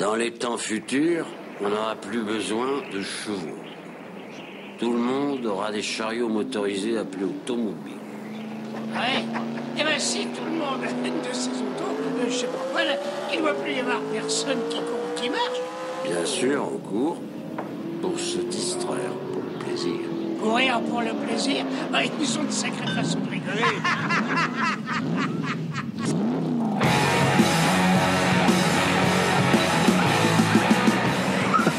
Dans les temps futurs, on n'aura plus besoin de chevaux. Tout le monde aura des chariots motorisés appelés automobiles. Ouais. Eh ben si tout le monde a une de ces autos, euh, je sais pas quoi, là, il ne doit plus y avoir personne qui court, qui marche. Bien sûr, on court pour se distraire, pour le plaisir. Courir pour le plaisir, bah, ils ont de sacrées façons de rigoler.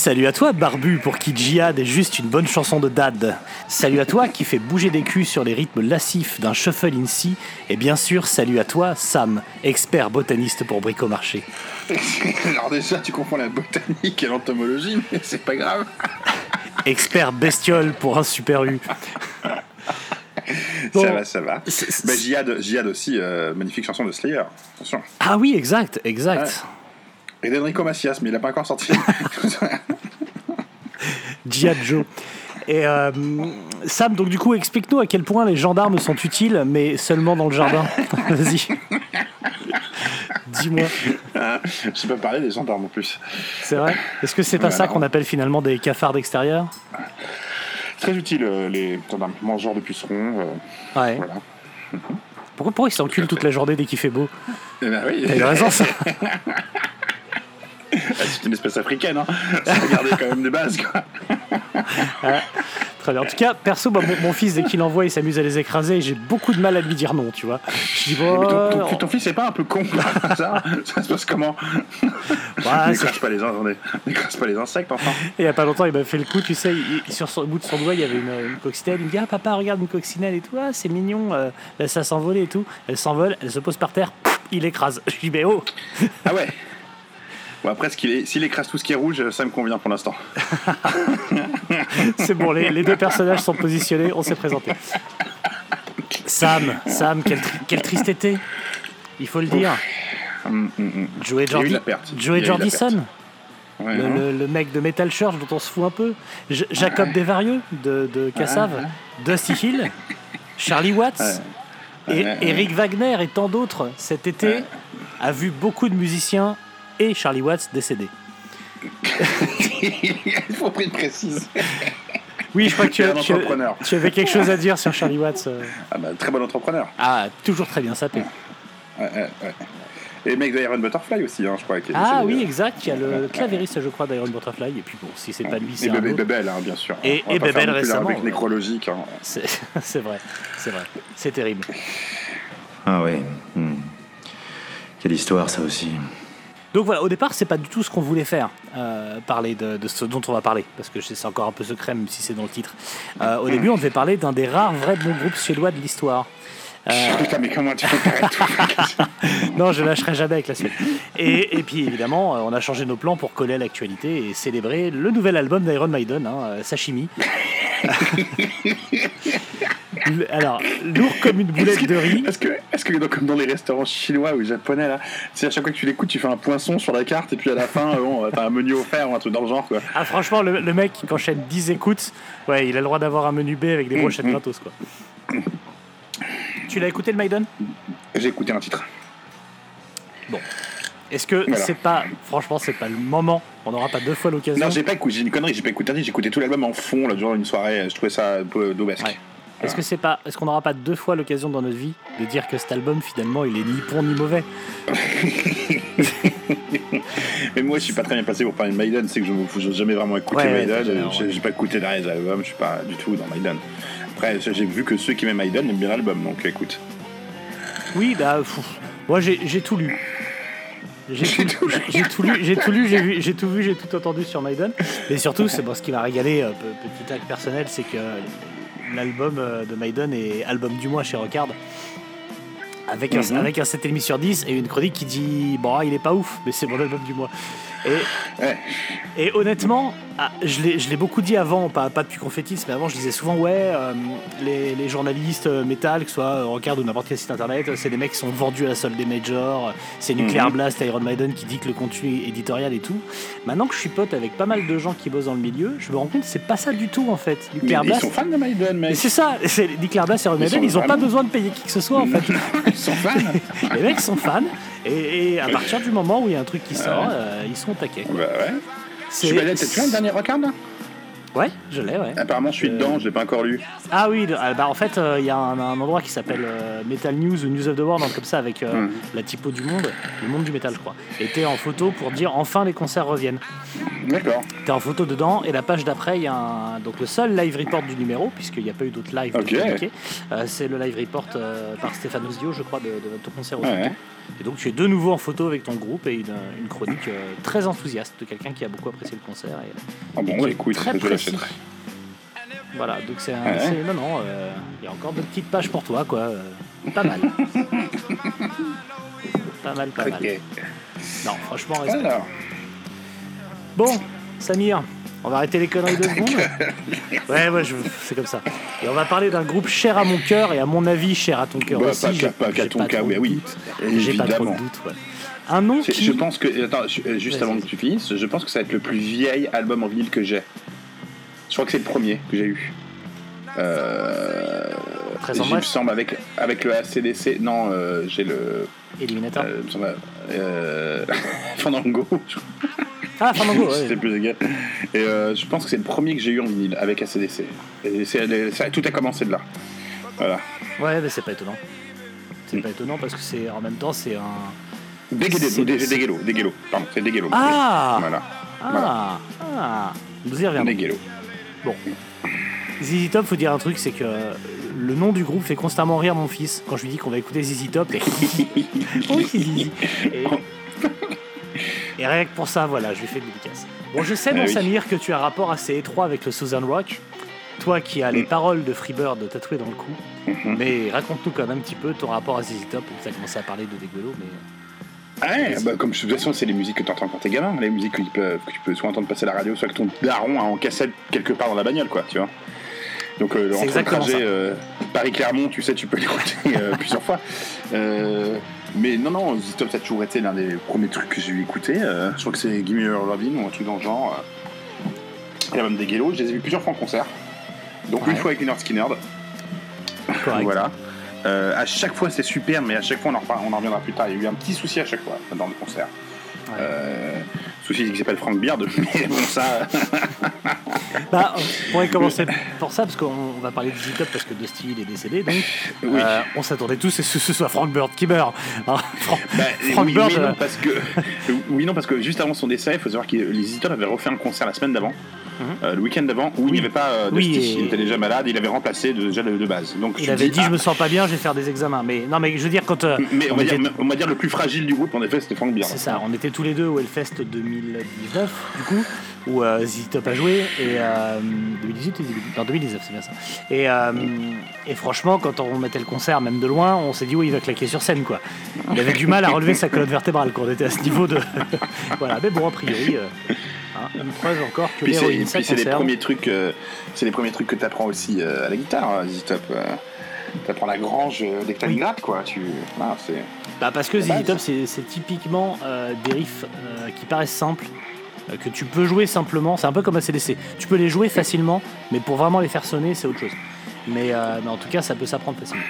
Salut à toi, Barbu, pour qui Djihad est juste une bonne chanson de dad. Salut à toi, qui fait bouger des culs sur les rythmes lascifs d'un shuffle in si. Et bien sûr, salut à toi, Sam, expert botaniste pour bricomarché. Alors déjà, tu confonds la botanique et l'entomologie, mais c'est pas grave. Expert bestiole pour un super U. Bon. Ça va, ça va. Bah, Jihad, Jihad aussi, euh, magnifique chanson de Slayer. Attention. Ah oui, exact, exact. Et d'Enrico Macias, mais il a pas encore sorti. Joe. Et euh, Sam, donc du coup, explique-nous à quel point les gendarmes sont utiles, mais seulement dans le jardin. Vas-y. Dis-moi, Je sais pas parler des gendarmes en plus. c'est vrai? Est-ce que c'est pas Ouais, ça qu'on appelle finalement des cafards d'extérieur? Très utile, euh, les gendarmes. Mangeurs de pucerons. euh, Ouais. voilà. Pourquoi, pourquoi ils s'enculent toute la journée dès qu'il fait beau? Eh ben oui. T'as raison, ça. Ah, C'est une espèce africaine, hein. Faut regarder quand même des bases, quoi. Très bien. En tout cas, perso, bah, mon, mon fils, dès qu'il envoie, il s'amuse à les écraser et j'ai beaucoup de mal à lui dire non, tu vois. Je dis, bon, ton, ton- ton fils est pas un peu con par hasard Ça se passe comment? Bah, N'écrase pas, attendez. N'écrase pas les insectes, enfin. Et il y a pas longtemps, il m'a fait le coup, tu sais, il- sur son au bout de son doigt, il y avait une, une coccinelle. Il me dit Ah, papa, regarde une coccinelle et tout, ah, c'est mignon, euh, laisse ça s'envoler et tout. Elle s'envole, elle se pose par terre, il écrase. Je dis Mais oh Ah ouais Bon, après, est- s'il écrase tout ce qui est rouge, ça me convient pour l'instant. C'est bon, les, les deux personnages sont positionnés, on s'est présenté. Sam, Sam, quel, tri- quel triste été Il faut le dire. Hum, hum, hum. Joey Jordi- Jordison, Ouais, le, hein. le- le mec de Metal Church dont on se fout un peu. J- Jacob Desvarieux de, de Cassave, Dusty Hill, Charlie Watts. Et Ouais, ouais. Eric Wagner et tant d'autres cet été Ouais. a vu beaucoup de musiciens et Charlie Watts décédés. Il faut prendre précise. Oui, je crois que tu, Un as- tu- entrepreneur. tu avais quelque chose à dire sur Charlie Watts. euh. Ah bah, très bon entrepreneur. Ah, toujours très bien sapé. Ouais, ouais, ouais. Et le mec de Iron Butterfly aussi, hein, je crois. Ah décédé. oui, exact. Il y a le clavériste, je crois, d'Iron Butterfly. Et puis bon, si c'est pas lui, Et c'est un Bébé. Bebel, hein, bien sûr. Et- et Bebel récemment, ouais. nécrologique. hein. C'est vrai, c'est vrai. C'est terrible. Ah ouais. hmm. Quelle histoire ça aussi. Donc voilà, au départ, c'est pas du tout ce qu'on voulait faire, euh, parler de, de ce dont on va parler, parce que c'est encore un peu secret, même si c'est dans le titre. Euh, au début, on devait parler d'un des rares vrais bons groupes suédois de l'histoire. Euh, Putain, mais comment tu peux faire tout non, je lâcherai jamais avec la suite. Et, et puis évidemment, euh, on a changé nos plans pour coller à l'actualité et célébrer le nouvel album d'Iron Maiden, hein, Sashimi. Alors, lourd comme une boulette de riz. Est-ce que, comme dans les restaurants chinois ou japonais là, c'est à chaque fois que tu l'écoutes, tu fais un poinçon sur la carte et puis à la fin, euh, bon, t'as un menu offert ou un truc dans le genre quoi. Ah, franchement, le, le mec qui enchaîne 10 écoutes, ouais, il a le droit d'avoir un menu B avec des brochettes gratos, quoi. Tu l'as écouté le Maiden J'ai écouté un titre. Est-ce que Voilà. c'est pas, franchement, c'est pas le moment? On n'aura pas deux fois l'occasion. Non, j'ai pas écouté, j'ai une connerie, j'ai pas écouté un titre, j'ai écouté tout l'album en fond là, durant une soirée, je trouvais ça un peu daubesque. Ouais. Est-ce que c'est pas, est-ce qu'on n'aura pas deux fois l'occasion dans notre vie de dire que cet album finalement il est ni bon ni mauvais Mais moi, je suis pas très bien placé pour parler de Maiden, c'est que je n'ai jamais vraiment écouté Ouais, Maiden, euh, j'ai pas écouté derrière les albums, je suis pas du tout dans Maiden. Après, j'ai vu que ceux qui aiment Maiden aiment bien l'album, donc écoute. Oui, bah, pff, moi j'ai j'ai tout lu. J'ai tout, lu, j'ai tout lu, j'ai vu, j'ai tout vu, j'ai tout entendu sur Maiden. Mais surtout, c'est bon, ce qui m'a régalé, euh, pe- petit acte personnel, c'est que l'album euh, de Maiden est album du mois chez Rockard. Avec un, Mhm. avec un 7,5 sur 10 et une chronique qui dit Bon, il est pas ouf, mais c'est mon album du mois. Et, Ouais. et honnêtement, ah, je l'ai beaucoup dit avant, pas, pas depuis Confettis, mais avant je disais souvent ouais, euh, les, les journalistes euh, métal, que ce soit euh, Rockard ou n'importe quel site internet, c'est des mecs qui sont vendus à la solde des majors, c'est Nuclear Mhm. Blast, Iron Maiden qui dictent le contenu éditorial et tout. Maintenant que je suis pote avec pas mal de gens qui bossent dans le milieu, je me rends compte que c'est pas ça du tout en fait. Mais Nuclear ils Blast, sont fans de Maiden, mais mec. c'est ça, Nuclear Blast et Iron Ils Maiden, sont ils ont pas besoin de payer qui que ce soit en fait. Ils sont fans. les mecs sont fans et, et à partir du moment où il y a un truc qui sort, euh, ils sont au taquet. bah ouais. C'est- Tu as le dernier record là? Ouais, je l'ai, ouais. Apparemment, je suis Euh, dedans, je l'ai pas encore lu. Ah oui, ah, bah en fait, euh, il y a un, un endroit qui s'appelle euh, Metal News ou News of the World, comme ça, avec Mhm. la typo du monde, le monde du métal, je crois. Et t'es en photo pour dire enfin les concerts reviennent. D'accord. T'es en photo dedans, et la page d'après, il y a un, donc le seul live report du numéro, puisqu'il n'y a pas eu d'autres lives c'est le live report par Stéphane Ozio, je crois, de, de ton concert au Ouais. Et donc tu es de nouveau en photo avec ton groupe et une, une chronique euh, très enthousiaste de quelqu'un qui a beaucoup apprécié le concert. Et, Ah bon, ouais, écoute, très je l'achèterai. Voilà, donc c'est un. Ouais. c'est- Non, non, euh, il y a encore de petites pages pour toi, quoi. euh, pas mal. pas mal, pas mal. Ok. Non, franchement, respect. Alors, Bon, Samir, on va arrêter les conneries deux secondes. Ouais, ouais, je- c'est comme ça. Et on va parler d'un groupe cher à mon cœur et à mon avis cher à ton cœur bah, aussi. pas pas qu'à ton cas, trop oui, de. J'ai pas trop de doute, ouais. Un nom qui... Je pense que. Attends, euh, juste avant que tu finisses, je pense que ça va être le plus vieil album en vinyle que j'ai. Je crois que c'est le premier que j'ai eu. Euh. Il me semble avec, avec le ACDC. Non, euh, j'ai le. Euh, semble. Euh, Fandango. Ah, Fandango, ouais. C'était plus égal. Et euh, je pense que c'est le premier que j'ai eu en vinyle avec ACDC. Et c'est- ça- tout a commencé de là. Voilà. Ouais, mais c'est pas étonnant. C'est pas étonnant parce que c'est en même temps, c'est un... Degelo, Degelo. Pardon, c'est Degelo. Ah Voilà. Ah Ah Nous y reviendrons. Bon. ZZ Top, faut dire un truc, c'est que le nom du groupe fait constamment rire mon fils quand je lui dis qu'on va écouter ZZ Top. Et... C'est Zizi. et... et rien que pour ça, voilà, je lui fais une dédicace. Bon, je sais, Ah mon oui. Samir, que tu as un rapport assez étroit avec le Southern Rock. Toi qui as les Mm. paroles de Freebird tatouées dans le cou. Mhm. Mais raconte-nous quand même un petit peu ton rapport à ZZ Top. Tu as commencé à parler de Degolo, mais. Ouais, bah, comme de toute façon, c'est les musiques que tu entends quand t'es gamin, les musiques que tu, peux, que tu peux soit entendre passer à la radio, soit que ton daron a en cassette quelque part dans la bagnole, quoi, tu vois. Donc, euh, entre le trajet euh, Paris-Clermont, tu sais, tu peux l'écouter euh, plusieurs fois. Euh, mais non, non, Z Top, ça a toujours été l'un des premiers trucs que j'ai. Euh, je crois que c'est Gimme Your Lovin' ou un truc dans le genre. Euh. Et même des Gelo, je les ai vus plusieurs fois en concert. Donc, Ouais. une fois avec Leonard Skinner, voilà. Euh, à chaque fois, c'est super, mais à chaque fois, on en, reparle- on en reviendra plus tard. Il y a eu un petit souci à chaque fois dans le concert. Ouais. Euh, souci qui s'appelle Frank Beard, mais bon, ça. Bah, on pourrait commencer pour ça, parce qu'on on va parler de ZZ Top parce que Dusty il est décédé. Donc, Oui. euh, on s'attendait tous à ce que ce soit Frank Bird qui meurt. hein. Fran- Bah, Frank oui, Bird, oui, euh, non, parce que, oui, non, parce que juste avant son décès, il faut savoir que les Zitop avaient refait un concert la semaine d'avant, euh, le week-end d'avant, où il n'y avait pas euh, Mhm. Oui, Dusty. et- Il était déjà malade, il avait remplacé de- déjà de, de base. Donc, il avait dis, dit ah, je me sens pas bien, je vais faire des examens. Mais non, mais je veux dire quand Mais on, on va était- dire, on va dire le plus fragile du groupe, en effet, c'était Frank Beard. c'est ça, on était tous les deux au Hellfest 2019 du coup où euh, ZZ Top a joué et euh, 2018 ou 2019 non 2019 c'est bien ça. Et, euh, et franchement quand on mettait le concert même de loin, on s'est dit oui il va claquer sur scène quoi. Il avait du mal à relever sa colonne vertébrale quand on était à ce niveau de voilà mais bon a priori euh, hein, une preuve encore que Puis c'est, les premiers trucs, euh, c'est les premiers trucs que tu apprends aussi euh, à la guitare, Zitop. Tu apprends la grange euh, une gratte, quoi. Tu, voilà, c'est... Bah parce que. Top c'est typiquement euh, des riffs euh, qui paraissent simples, euh, que tu peux jouer simplement, c'est un peu comme ACDC. Tu peux les jouer facilement, mais pour vraiment les faire sonner c'est autre chose. Mais, mais en tout cas ça peut s'apprendre facilement.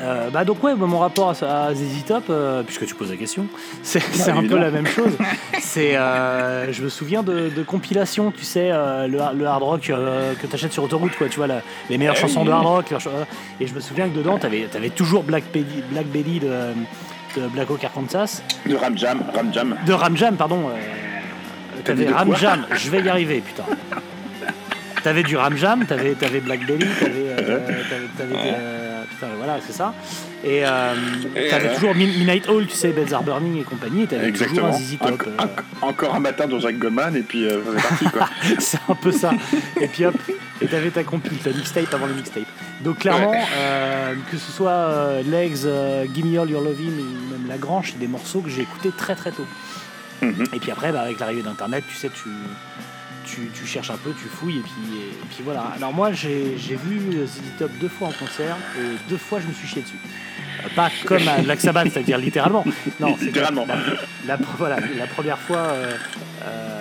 Euh, bah donc ouais, bah, mon rapport à, à ZZ Top, euh, puisque tu poses la question, c'est c'est un peu la même chose. C'est, euh, je me souviens de, de compilations, tu sais, le, le hard rock que tu achètes sur autoroute, quoi, tu vois, la- les meilleures Eh chansons oui. de hard rock. Et je me souviens que dedans, tu avais, toujours Black Belly, Black Belly de, de Black Oak Arkansas, De Ram Jam, Ram Jam. de Ram Jam, pardon. T'avais Ram Jam, je vais y arriver, putain. T'avais du Ram Jam, t'avais avais Black Belly, t'avais. voilà, c'est ça. Et euh, t'avais euh, toujours Mid- Midnight Hall, tu sais, Beds Are Burning et compagnie, et t'avais toujours Exactement. un ZZ Top. Euh, enc- encore un matin dans Jacques Goldman, et puis euh, c'est parti, quoi. c'est un peu ça. Et puis hop, et t'avais ta compil, ta mixtape avant le mixtape. Donc clairement, Ouais. euh, que ce soit Legs, Gimme All Your Lovin' ou même La Grange, c'est des morceaux que j'ai écoutés très très tôt. Mhm. Et puis après, bah, avec l'arrivée d'Internet, tu sais, tu, tu, tu cherches un peu, tu fouilles, et puis, et, puis voilà. Alors moi, j'ai vu ZZ Top deux fois en concert, et deux fois, je me suis chié dessus. Euh, Pas comme à Black Sabbath, c'est-à-dire littéralement. Non, c'est Littéralement. La, la- voilà, la première fois, euh, euh,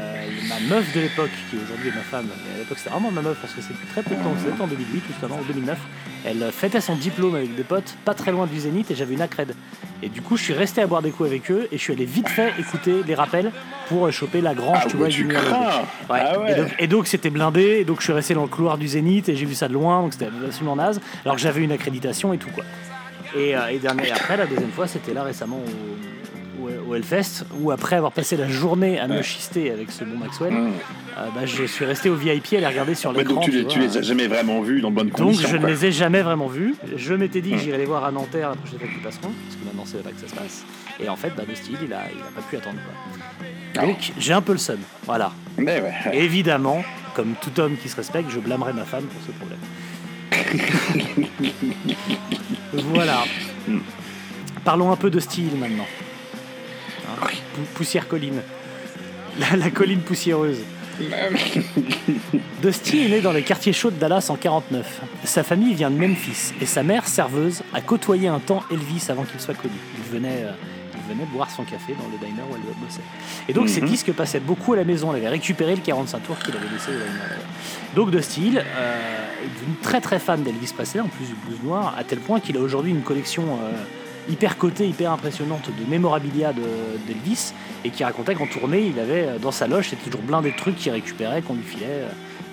ma meuf de l'époque, qui aujourd'hui est ma femme, mais à l'époque c'était vraiment ma meuf parce que c'est très peu de temps, c'était en 2008 justement, en 2009, elle fêtait son diplôme avec des potes, pas très loin du Zénith, et j'avais une accred. Et du coup, je suis resté à boire des coups avec eux, et je suis allé vite fait écouter les rappels pour euh, choper la grange, Ah tu vois, tu. Ouais. Ah ouais. Et donc- c'était blindé, et donc je suis resté dans le couloir du Zénith, et j'ai vu ça de loin, donc c'était absolument naze, alors que j'avais une accréditation et tout quoi. Et, euh, et et après, la deuxième fois, c'était là récemment au, au- Hellfest, où après avoir passé la journée à me chister avec ce bon Maxwell, Mmh. euh, bah, je suis resté au VIP à les regarder sur Ouais, l'écran. donc tu vois. tu les as jamais vraiment vus dans de bonnes Donc je ne les ai jamais vraiment vus. Je m'étais dit que Mm. j'irais les voir à Nanterre la prochaine fois qu'ils passeront, parce que maintenant c'est là-bas que ça se passe. Et en fait, bah, le style, il a, il a pas pu attendre. Quoi. Ah. Donc j'ai un peu le seum. Voilà. Mais ouais. ouais. Évidemment, comme tout homme qui se respecte, je blâmerai ma femme pour ce problème. voilà. Parlons un peu de style maintenant. Pou- Poussière colline. La, la colline poussiéreuse. Dusty est né dans les quartiers chauds de Dallas en 49. Sa famille vient de Memphis et sa mère, serveuse, a côtoyé un temps Elvis avant qu'il soit connu. Il venait, euh, il venait boire son café dans le diner où elle bossait. Et donc ses Mhm. disques passaient beaucoup à la maison. Elle avait récupéré le 45 tours qu'il avait laissé au diner. Donc Dusty Hill euh, est devenu très très fan d'Elvis Presley, en plus du blues noir, à tel point qu'il a aujourd'hui une collection euh, hyper cotée, hyper impressionnante de mémorabilia de- d'Elvis et qui racontait qu'en tournée, il avait euh, dans sa loge, c'était toujours blindé de trucs qu'il récupérait, qu'on lui filait.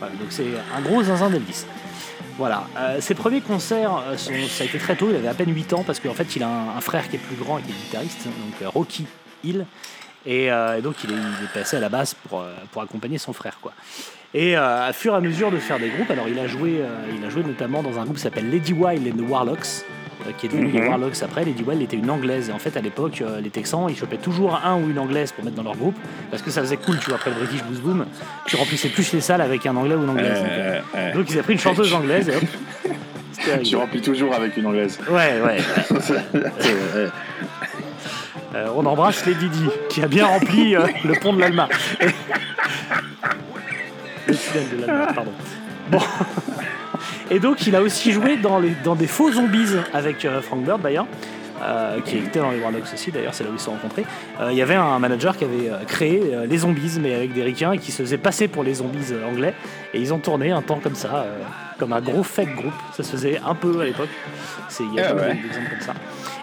euh, donc c'est un gros zinzin d'Elvis. Voilà. Euh, ses premiers concerts, ça a été très tôt, il avait à peine 8 ans parce qu'en fait, il a un, frère qui est plus grand et qui est guitariste, donc Rocky Hill. Et, donc, il est, passé à la basse pour, pour accompagner son frère. Quoi. Et à fur et à mesure de faire des groupes, alors il a joué, il a joué notamment dans un groupe qui s'appelle Lady Wild and the Warlocks, qui est devenu les Mhm. Warlocks après. Lady Wild était une anglaise. Et en fait, à l'époque, euh, les Texans, ils chopaient toujours un ou une anglaise pour mettre dans leur groupe, parce que ça faisait cool, tu vois, après le British Blues Boom, tu remplissais plus les salles avec un anglais ou une anglaise. donc, euh, Euh, euh, donc ils ont pris une chanteuse anglaise et hop. Tu remplis toujours avec une anglaise. Ouais, ouais. Euh, Euh, on embrasse les Didi, qui a bien rempli euh, le pont de l'Alma. le tunnel de l'Alma, pardon. Bon. Et donc, il a aussi joué dans, les, dans des faux zombies avec euh, Frank Bird, d'ailleurs. euh, qui était dans les Warlocks aussi, d'ailleurs, c'est là où ils se sont rencontrés. Euh, Il y avait un manager qui avait euh, créé les zombies, mais avec des ricains, et qui se faisait passer pour les zombies anglais. Et ils ont tourné un temps comme ça, comme un gros fake groupe. Ça se faisait un peu à l'époque. C'est- Il y a Ah ouais. d'exemples comme ça.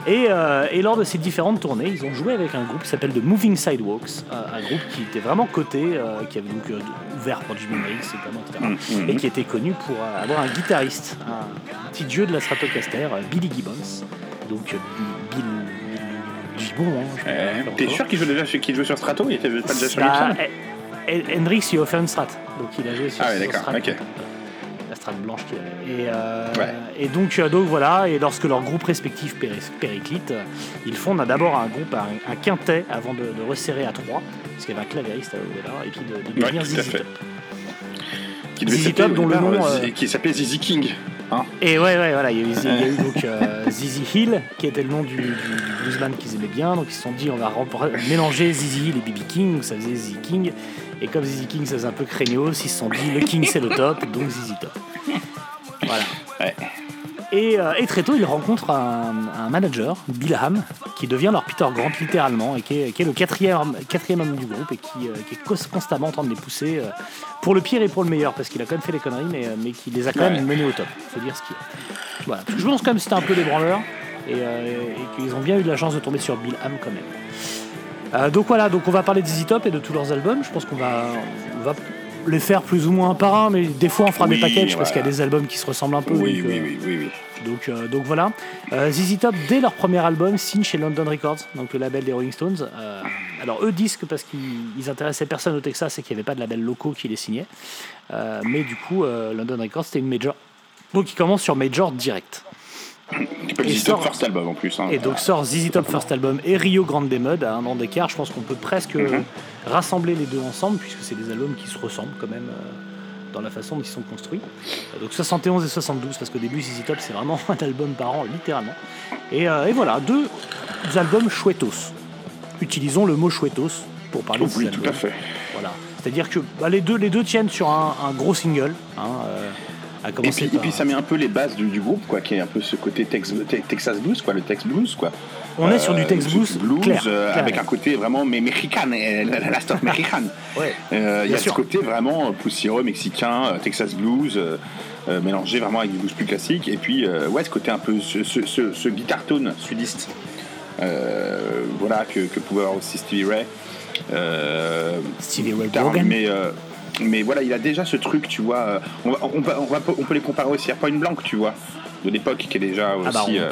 Et, euh, et lors de ces différentes tournées, ils ont joué avec un groupe qui s'appelle The Moving Sidewalks, un groupe qui était vraiment coté, euh, qui avait donc euh, ouvert pour Jimi Hendrix, etc. Et qui était connu pour avoir un guitariste, un, petit dieu de la Stratocaster, Billy Gibbons. Donc Bill, Gibbon, hein, euh, faire T'es sûr qu'il joue déjà chez- qu'il jouait sur Strato Il était pas déjà sur Bah, Gibson eh, eh, Hendrix, il a offert une strat. Donc il a joué sur, Ah ouais, sur d'accord, Strat. Blanche qu'il avait. Et, euh, Ouais. et donc, euh, donc voilà, et lorsque leur groupe respectif péri- périclite, euh, ils fondent d'abord un groupe, un, un quintet avant de, de resserrer à trois, parce qu'il y avait un clavieriste à là, et puis de, de devenir fait. Top. Qui s'appeler Top, dont au le départ, nom, euh, qui s'appelait Zizi King. Hein Et ouais, ouais, voilà, il y a eu, il y a eu donc euh, Zizi Hill, qui était le nom du, du- du bluesman qu'ils aimaient bien. Donc ils se sont dit, on va mélanger Zizi Hill et BB King, donc ça faisait Zizi King. Et comme Zizi King, ça faisait un peu craignos, ils se sont dit, le King c'est le top, donc Zizi Top. Voilà. Ouais. Et, euh, et très tôt, ils rencontrent un, un manager, Bill Ham, qui devient leur Peter Grant littéralement, et qui est, qui est le quatrième, quatrième homme du groupe, et qui, euh, qui est cons- constamment en train de les pousser euh, pour le pire et pour le meilleur, parce qu'il a quand même fait des conneries, mais, mais qui les a quand Ouais. même menés au top. faut dire ce qu'il y a. Voilà. Parce que je pense quand même que c'était un peu des branleurs, et, et qu'ils ont bien eu de la chance de tomber sur Bill Ham quand même. Donc voilà, donc on va parler de ZZ Top et de tous leurs albums. Je pense qu'on va, on va les faire plus ou moins un par un, mais des fois on fera des packages parce qu'il y a des albums qui se ressemblent un peu. Oui, donc, oui, euh, oui, oui, oui. donc, euh, donc voilà. Euh, ZZ Top, dès leur premier album, signe chez London Records, donc le label des Rolling Stones. Euh, alors eux disques parce qu'ils ils intéressaient personne au Texas et qu'il n'y avait pas de label locaux qui les signait. Mais du coup, London Records, c'était une major. Donc ils commencent sur major direct. Et Zizi Top First Album en plus. hein. Et donc sort ZZ Top First Album et Rio Grande Mud à un an d'écart. Je pense qu'on peut presque Mhm. rassembler les deux ensemble puisque c'est des albums qui se ressemblent quand même euh, dans la façon dont ils sont construits. Donc 71 et 72 parce qu'au début ZZ Top c'est vraiment un album par an littéralement. Et, euh, et voilà, deux albums chouettos. Utilisons le mot chouettos pour parler de ces Oui, tout à albums. fait. Voilà. C'est-à-dire que bah, les, deux, les deux tiennent sur un, un gros single. Hein, euh, à Et puis, et par- puis ça met un peu les bases du, du groupe, quoi, qui est un peu ce côté Tex- Te- Texas Blues, quoi, le Tex Blues, quoi. On est sur du Euh, Tex Blues, clair, euh, clair. avec un côté vraiment mais mexicain, et la, la stuff mexicaine. Ouais. Euh, Il y a sûr. ce côté vraiment euh, poussiéreux mexicain, euh, Texas Blues, euh, euh, mélangé vraiment avec du blues plus classique. Et puis, euh, ouais, ce côté un peu, ce, ce, ce, ce guitar tone sudiste, euh, voilà, que, que pouvait avoir aussi Stevie Ray. Euh, Stevie Ray Vaughan. mais, euh, mais voilà, il a déjà ce truc, tu vois. euh, On, va, on, va, on, va- on peut les comparer aussi à Point Blank, tu vois, de l'époque, qui est déjà aussi. Ah bah, on euh,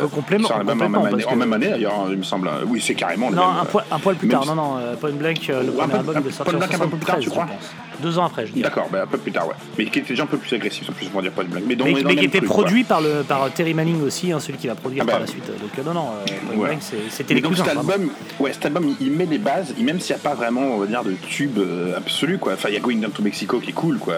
en même année, parce en que- même année, d'ailleurs, il me semble. Oui, c'est carrément le Non, même, un, euh, poil, un poil plus même tard. Non, non, euh, Point Blank, euh, le Un premier peu- album, un sorti Point Blank un peu plus tard, 73, tu je crois. Deux ans après, je dirais. D'accord, bah, un peu plus tard, ouais. Mais qui était déjà un peu plus agressif, en plus, pour dire Point Blank. Mais, Mais, qui était truc, produit par, le, par Terry Manning aussi, hein, celui qui va produire Ah bah, par la suite. Donc euh, non, non, euh, Point Ouais. Blank, c'était les donc cousins. cet album, ouais, cet album, il, met les bases, même s'il n'y a pas vraiment, on va dire, de tube euh, absolu, quoi. Enfin, il y a Going Down to Mexico qui est cool, quoi.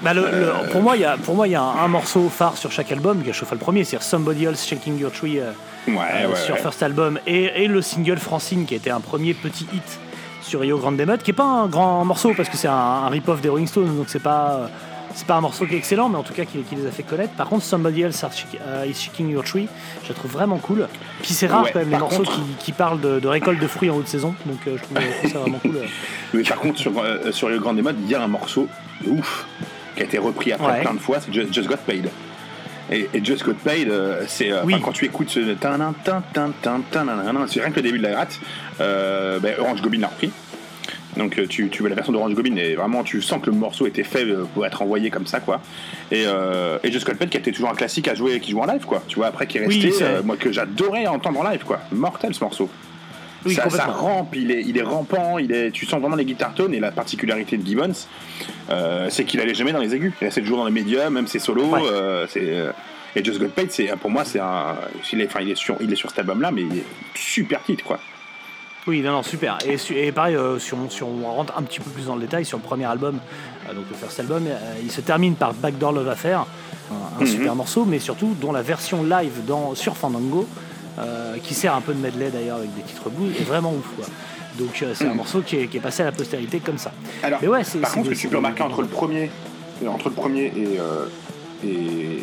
Euh, Bah, le- le- Euh, pour moi, il y a, y un, un morceau phare sur chaque album qui a chauffé le premier, c'est Somebody Else Shaking Your Tree euh, Ouais, euh, ouais, sur ouais. First Album et, et le single Francine qui était un premier petit hit sur Rio Grande Mud, qui est pas un grand morceau parce que c'est un, un rip-off des Rolling Stones, donc c'est pas c'est pas un morceau qui est excellent, mais en tout cas qui, qui les a fait connaître. Par contre, Somebody Else euh, Is Shaking Your Tree, je la trouve vraiment cool. Puis c'est rare Ouais, quand même les morceaux contre- qui, qui parlent de, de récolte de fruits en haute saison, donc euh, je, trouve, ça vraiment cool. Mais par contre, sur, euh, sur le Grand il y a un morceau de ouf qui a été repris après Ouais. plein de fois, c'est Just, Just Got Paid. Et, et Just Got Paid, euh, c'est euh, Oui. quand tu écoutes ce c'est rien que le début de la gratte. Euh, ben, Orange Goblin l'a repris. Donc tu, tu vois la version d'Orange Goblin et vraiment tu sens que le morceau était fait pour être envoyé comme ça quoi. Et, euh, et Just Got Paid qui était toujours un classique à jouer, qui joue en live quoi. Tu vois après qui est resté, moi que j'adorais entendre en live quoi. Mortel ce morceau Oui, ça, rampe, il est, il est rampant, il est, tu sens vraiment les guitares tones et la particularité de Gibbons, euh, c'est qu'il allait jamais dans les aigus. Il restait toujours dans les médiums, même ses solos. Ouais. euh, euh, et Just Got Paid, c'est, pour moi, c'est un, il est, enfin, il est sur, il est sur cet album-là, mais il est super titre quoi. Oui, non, non, super. Et, pareil, euh, si, on, si on rentre un petit peu plus dans le détail, sur le premier album, euh, donc le first album, euh, il se termine par Backdoor Love Affair, un, Mhm. super morceau, mais surtout dont la version live dans, sur Fandango, euh, qui sert un peu de medley d'ailleurs avec des titres blues, est vraiment ouf. Quoi. Donc euh, c'est un Mhm. morceau qui est, qui est passé à la postérité comme ça. Alors, Mais ouais, c'est- par c'est contre, ce que tu peux remarquer entre le premier, euh, entre le premier et, euh, et,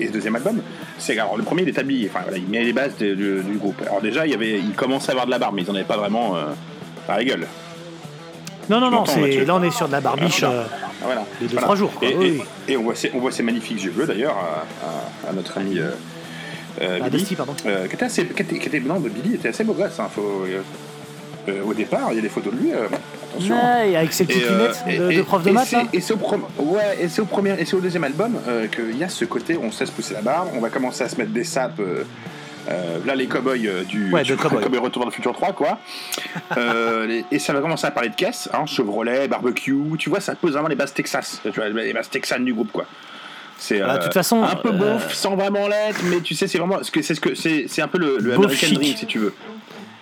et le deuxième album, c'est que alors, le premier il est habillé, enfin voilà, il met les bases de- du, du groupe. Alors déjà, il y avait, il commençait à avoir de la barbe, mais ils en avaient pas vraiment à la gueule. Non, non, non, c'est- là on est sur de la barbiche. Ah, euh, Ah, Voilà. De deux, Voilà. trois jours, quoi, Et, oui. et- et on, voit ces, on voit ces magnifiques yeux bleus d'ailleurs à, à- à notre ami euh, euh, Ah, Billy, Dusty, pardon. euh, qui était assez, qui était, qui était- non, de Billy était assez beau gosse. hein, faut, euh, euh, au départ, il y a des photos de lui. euh, attention. ouais, avec ses petites Et, lunettes de, de prof de et maths. là. Et c'est au, ouais, et au premier, et c'est au deuxième album qu'il y a ce côté, on se laisse pousser la barbe, on va commencer à se mettre des sapes. Euh, là, les cowboys euh, du, Ouais, du de cowboy. Cowboy Retour dans le futur 3, quoi. Euh, les- et ça va commencer à parler de caisse, hein, Chevrolet, barbecue, tu vois, ça pose vraiment les bases Texas, tu vois, les bases texanes du groupe, quoi. C'est Bah, de euh, toute façon, un peu euh, beauf, sans vraiment l'être, mais tu sais, c'est vraiment, ce que c'est ce que c'est, c'est un peu le, le American. Dream, si tu veux.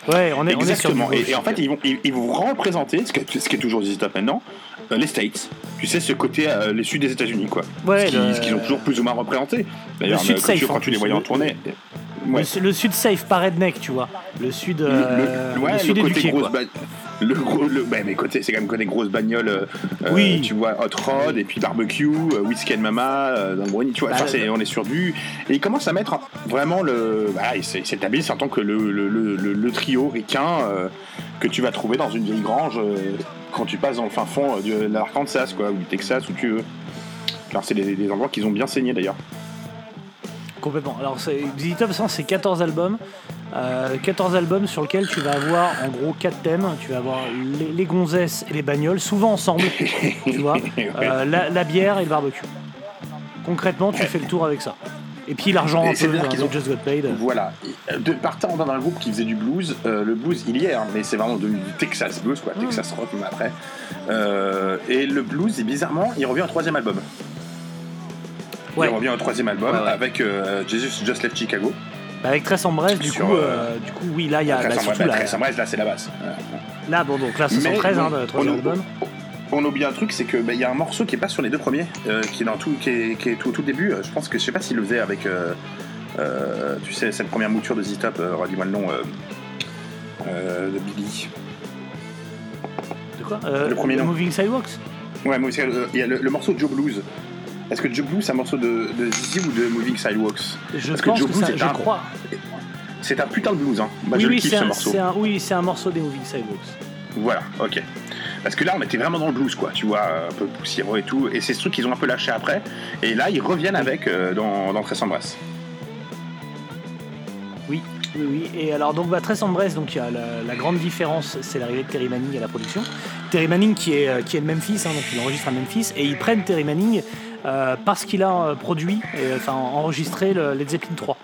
Ouais, on est, on est sur du Exactement. Et, en fait, ils vont, ils, ils vont représenter, ce, que- ce qui est toujours ZZ Top maintenant, euh, les States. Tu sais, ce côté, euh, les sud des États-Unis, quoi. Ouais, ce qu'ils le- ce qu'ils ont toujours plus ou moins représenté. D'ailleurs, sud euh, quand, safe, tu, quand tu les voyais en Le- tournée. Ouais. Le, le sud safe, pas redneck, tu vois. Le sud, Le- euh, le, ouais, le le sud côté éduqué, grosse quoi. ba- le gros, le, mais côté, c'est quand même côté grosse bagnole, euh, Oui. tu vois, hot rod, et puis barbecue, euh, whisky and mama, euh, dans le brownie, tu vois, Bah, c'est- on est sur du, et il commence à mettre vraiment le, bah, il s'établit en tant que le, le, le, le- le trio ricain que tu vas trouver dans une vieille grange quand tu passes dans le fin fond de l'Arkansas, quoi, ou du Texas, où tu veux. Alors c'est des, des endroits qu'ils ont bien saigné d'ailleurs. Complètement. Alors, ZZ Top 100, c'est 14 albums. Euh, 14 albums sur lesquels tu vas avoir en gros 4 thèmes. Tu vas avoir les, les gonzesses et les bagnoles, souvent ensemble, tu vois. Euh, la, la bière et le barbecue. Concrètement, tu fais le tour avec ça. Et puis l'argent un peu, hein, ont- Just Got Paid. Voilà. De partant dans un groupe qui faisait du blues, euh, le blues il y est, hein, mais c'est vraiment devenu du Texas blues, quoi, Texas rock même après. Euh, et le blues, et bizarrement, il revient au troisième album. Ouais. Il revient au troisième album Ouais, ouais. avec euh, Jesus Just Left Chicago. Bah, avec Tress Ambrose, du Sur, coup, euh, euh, du coup, oui, là, il y a Très bah, surtout bah, la- là c'est la base. Là, bon, donc là, Mais 73, hein, le troisième on- album. On oublie un truc, c'est que bah, il y a un morceau qui est pas sur les deux premiers, euh, qui est dans tout, qui est, qui est tout au tout début. Je pense que je sais pas s'il le faisait avec, tu sais, cette première mouture de Z-Top, redis-moi le nom, de Billy. quoi Euh, Le premier nom. Moving Sidewalks? Ouais, mais il y a le, le morceau Joe Blues. Est-ce que Joe Blues c'est un morceau de, de ZZ ou de Moving Sidewalks Je Parce que pense que, je un- crois. C'est un putain de blues, hein. Bah, oui, je le oui, kiffe c'est ce un, morceau. un- oui, c'est un morceau des Moving Sidewalks. Voilà, ok. Parce que là, on était vraiment dans le blues, quoi, tu vois, un peu poussiéreux et tout. Et c'est ce truc qu'ils ont un peu lâché après. Et là, ils reviennent avec euh, dans, dans Tress Embrace. Oui, oui, oui. Et alors, donc, bah, Tress Embrace, donc, il y a la, la grande différence, c'est l'arrivée de Terry Manning à la production. Terry Manning qui est, euh, qui est de Memphis, hein, donc il enregistre à Memphis, et ils prennent Terry Manning parce qu'il a euh, produit, et, enfin, enregistré le Led Zeppelin 3.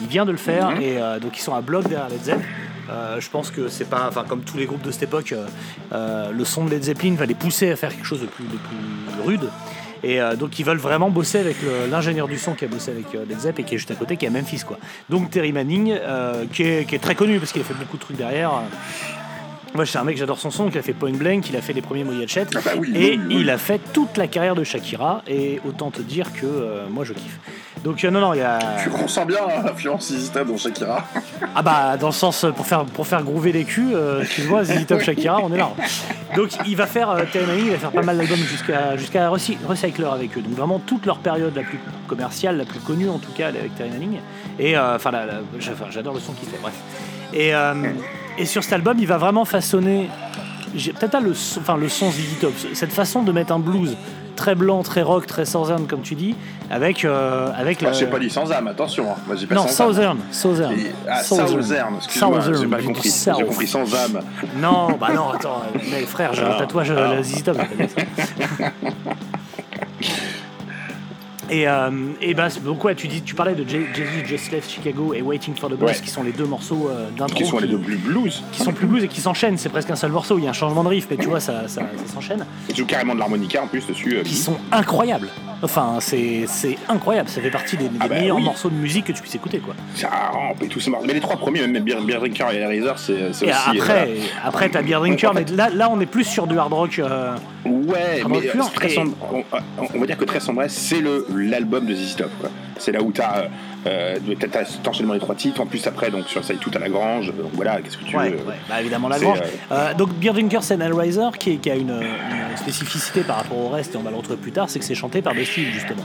Il vient de le faire, Mhm. et euh, donc ils sont à bloc derrière Led Zeppelin. Euh, je pense que c'est pas, enfin comme tous les groupes de cette époque, euh, euh, le son de Led Zeppelin va les pousser à faire quelque chose de plus, de plus rude. Et euh, donc ils veulent vraiment bosser avec l'ingénieur du son qui a bossé avec euh, Led Zepp et qui est juste à côté, qui est à Memphis quoi. Donc Terry Manning, euh, qui, est, qui est très connu parce qu'il a fait beaucoup de trucs derrière. Moi c'est un mec j'adore son son, qui a fait Point Blank, il a fait les premiers Moya Chet, Ah bah oui, et oui, oui. il a fait toute la carrière de Shakira et autant te dire que euh, moi je kiffe. Donc euh, non non il y a Tu ressens bien l'influence ZZ Top dans Shakira. ah bah dans le sens pour faire pour faire groover les culs, euh, excuse-moi ZZ Top Shakira on est là. Donc il va faire euh, Manning, il va faire pas mal d'albums jusqu'à jusqu'à Recy- Recycler avec eux. Donc vraiment toute leur période la plus commerciale, la plus connue en tout cas avec Terry Manning. Et enfin j'adore le son qu'il fait. Bref. Et et sur cet album il va vraiment façonner peut-être pas le son, enfin le son ZZ Top, cette façon de mettre un blues très blanc, très rock, très southern comme tu dis, avec euh, avec Enfin, la j'ai pas dit sans âme, attention. hein. Moi, pas non sans âme. southern, southern, Et- Ah, Southern, excuse-moi, j'ai Southern, mal compris. J'ai compris sans âme. Non, bah non, attends, euh, mais frère, j'ai un tatouage Ah. la ZZ Top. ça. Et, euh, et bah, donc ouais, tu, dis, tu parlais de Jay- Jay-Z, Just Left Chicago et Waiting for the Bus, Ouais. qui sont les deux morceaux euh, d'intro Qui sont les deux plus blues. qui sont plus blues et qui s'enchaînent. C'est presque un seul morceau. Il y a un changement de riff, mais tu vois, ça, ça, ça s'enchaîne. Ils jouent carrément de l'harmonica en plus dessus. euh, Qui sont incroyables. Enfin, c'est incroyable. Ça fait partie des, des Ah bah meilleurs oui. morceaux de musique que tu puisses écouter, quoi. Ça rampe et tout, c'est marrant. Mais les trois premiers, même Beer, Beer Drinker et Razor, c'est aussi. après, euh, après t'as Beer Drinker, mais là, là, on est plus sur du hard rock. Euh, Ouais, Ah, mais euh, Très Sombre- on, va dire que Très Sombre, c'est l'album de ZZ Top. C'est là où t'as euh, euh, t'as- t'as cet enchaînement des trois titres. En plus après, donc sur ça, tout à la grange. Donc voilà, qu'est-ce que tu Ouais, veux ouais, bah évidemment la grange. euh, Euh, donc and Hellraiser, qui, qui a une, une spécificité par rapport au reste, et on va le retrouver plus tard, c'est que c'est chanté par Dusty justement.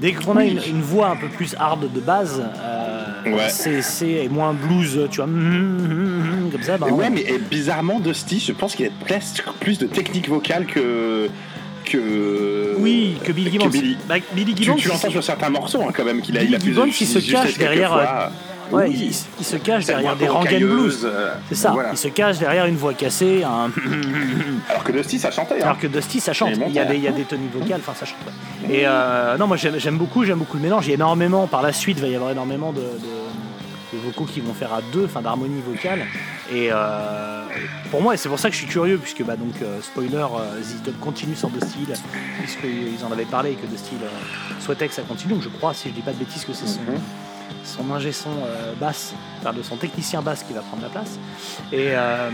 Dès qu'on a une, une voix un peu plus hard de base, euh, Ouais. c'est moins blues, tu vois, hum, comme ça. bah, ouais, on- mais et bizarrement, Dusty, je pense qu'il a presque plus de technique vocale que. que oui, que Billy Gibbons. Billy. Bah, Billy Gibbons, tu l'entends sur certains morceaux hein, quand même qu'il a, Billy il a plus de il se cache derrière, quelquefois. Ouais, Oui. il, il se cache derrière des rocailleuse, blues. euh, C'est ça, voilà. il se cache derrière une voix cassée, un Alors que Dusty, ça chantait. hein. Alors que Dusty, ça chante. Il y a des, il y a des toniques vocales, enfin ça chante. Et euh, non, moi j'aime beaucoup, j'aime beaucoup le mélange. Il y a énormément, par la suite, il va y avoir énormément de, de- de vocaux qui vont faire à deux, enfin d'harmonie vocale. Et euh, pour moi, et c'est pour ça que je suis curieux, puisque bah, donc euh, spoiler, euh, Top continue sur Dusty, puisqu'ils en avaient parlé et que Dusty souhaitait que ça continue. Donc je crois, si je dis pas de bêtises, que c'est son, Mhm. Son ingé son euh, basse, enfin de son technicien basse qui va prendre la place. Et, euh,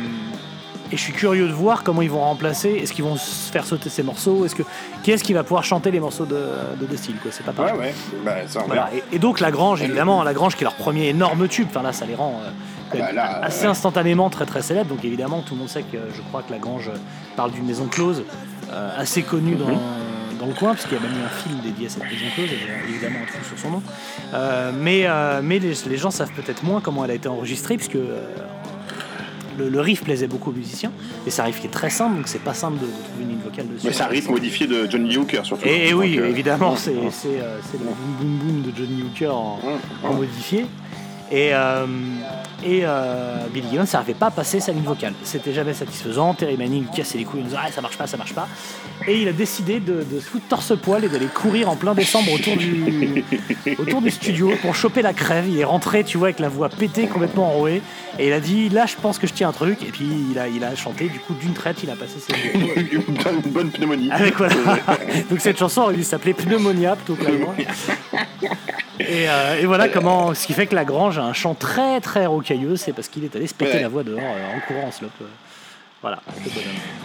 et je suis curieux de voir comment ils vont remplacer. Est-ce qu'ils vont se faire sauter ces morceaux? Est-ce que qui est-ce qui va pouvoir chanter les morceaux de, de quoi? C'est pas pareil. Ouais, ouais. Bah, ça, Voilà. Et, et donc Lagrange, évidemment, Lagrange qui est leur premier énorme tube. Enfin là, ça les rend euh, même Bah, là, assez euh, instantanément très très célèbres. Donc évidemment, tout le monde sait que je crois que Lagrange euh, parle d'une maison close euh, assez connue dans, Mhm. dans le coin, puisqu'il y a même eu un film dédié à cette maison close. Et il y a évidemment un truc sur son nom. Euh, mais euh, mais les, les gens savent peut-être moins comment elle a été enregistrée, puisque euh, le, le riff plaisait beaucoup aux musiciens. Et c'est un riff qui est très simple, donc c'est pas simple de, de trouver une ligne vocale dessus. Mais c'est un rythme modifié de Johnny Hooker surtout. Et, et oui, évidemment, c'est c'est, c'est le boom boom boom de Johnny Hooker en, en modifié. Et, euh, et euh, Billy Gibbons n'arrivait pas à passer sa ligne vocale. C'était jamais satisfaisant. Terry Manning lui cassait les couilles en disant ah, ça marche pas, ça marche pas. Et il a décidé de, de se foutre torse-poil et d'aller courir en plein décembre autour du, autour du studio pour choper la crève. Il est rentré, tu vois, avec la voix pétée, complètement enrouée. Et il a dit là, je pense que je tiens un truc. Et puis il a, il a chanté. Du coup, d'une traite, il a passé ses une, bonne, une bonne pneumonie. Avec voilà. Donc cette chanson aurait dû s'appeler Pneumonia plutôt que Lagrange. Et, euh, et voilà comment, ce qui fait que Lagrange a un chant très très rocailleux, c'est parce qu'il est allé se péter Ouais. la voix dehors euh, en courant en slope. euh. Voilà.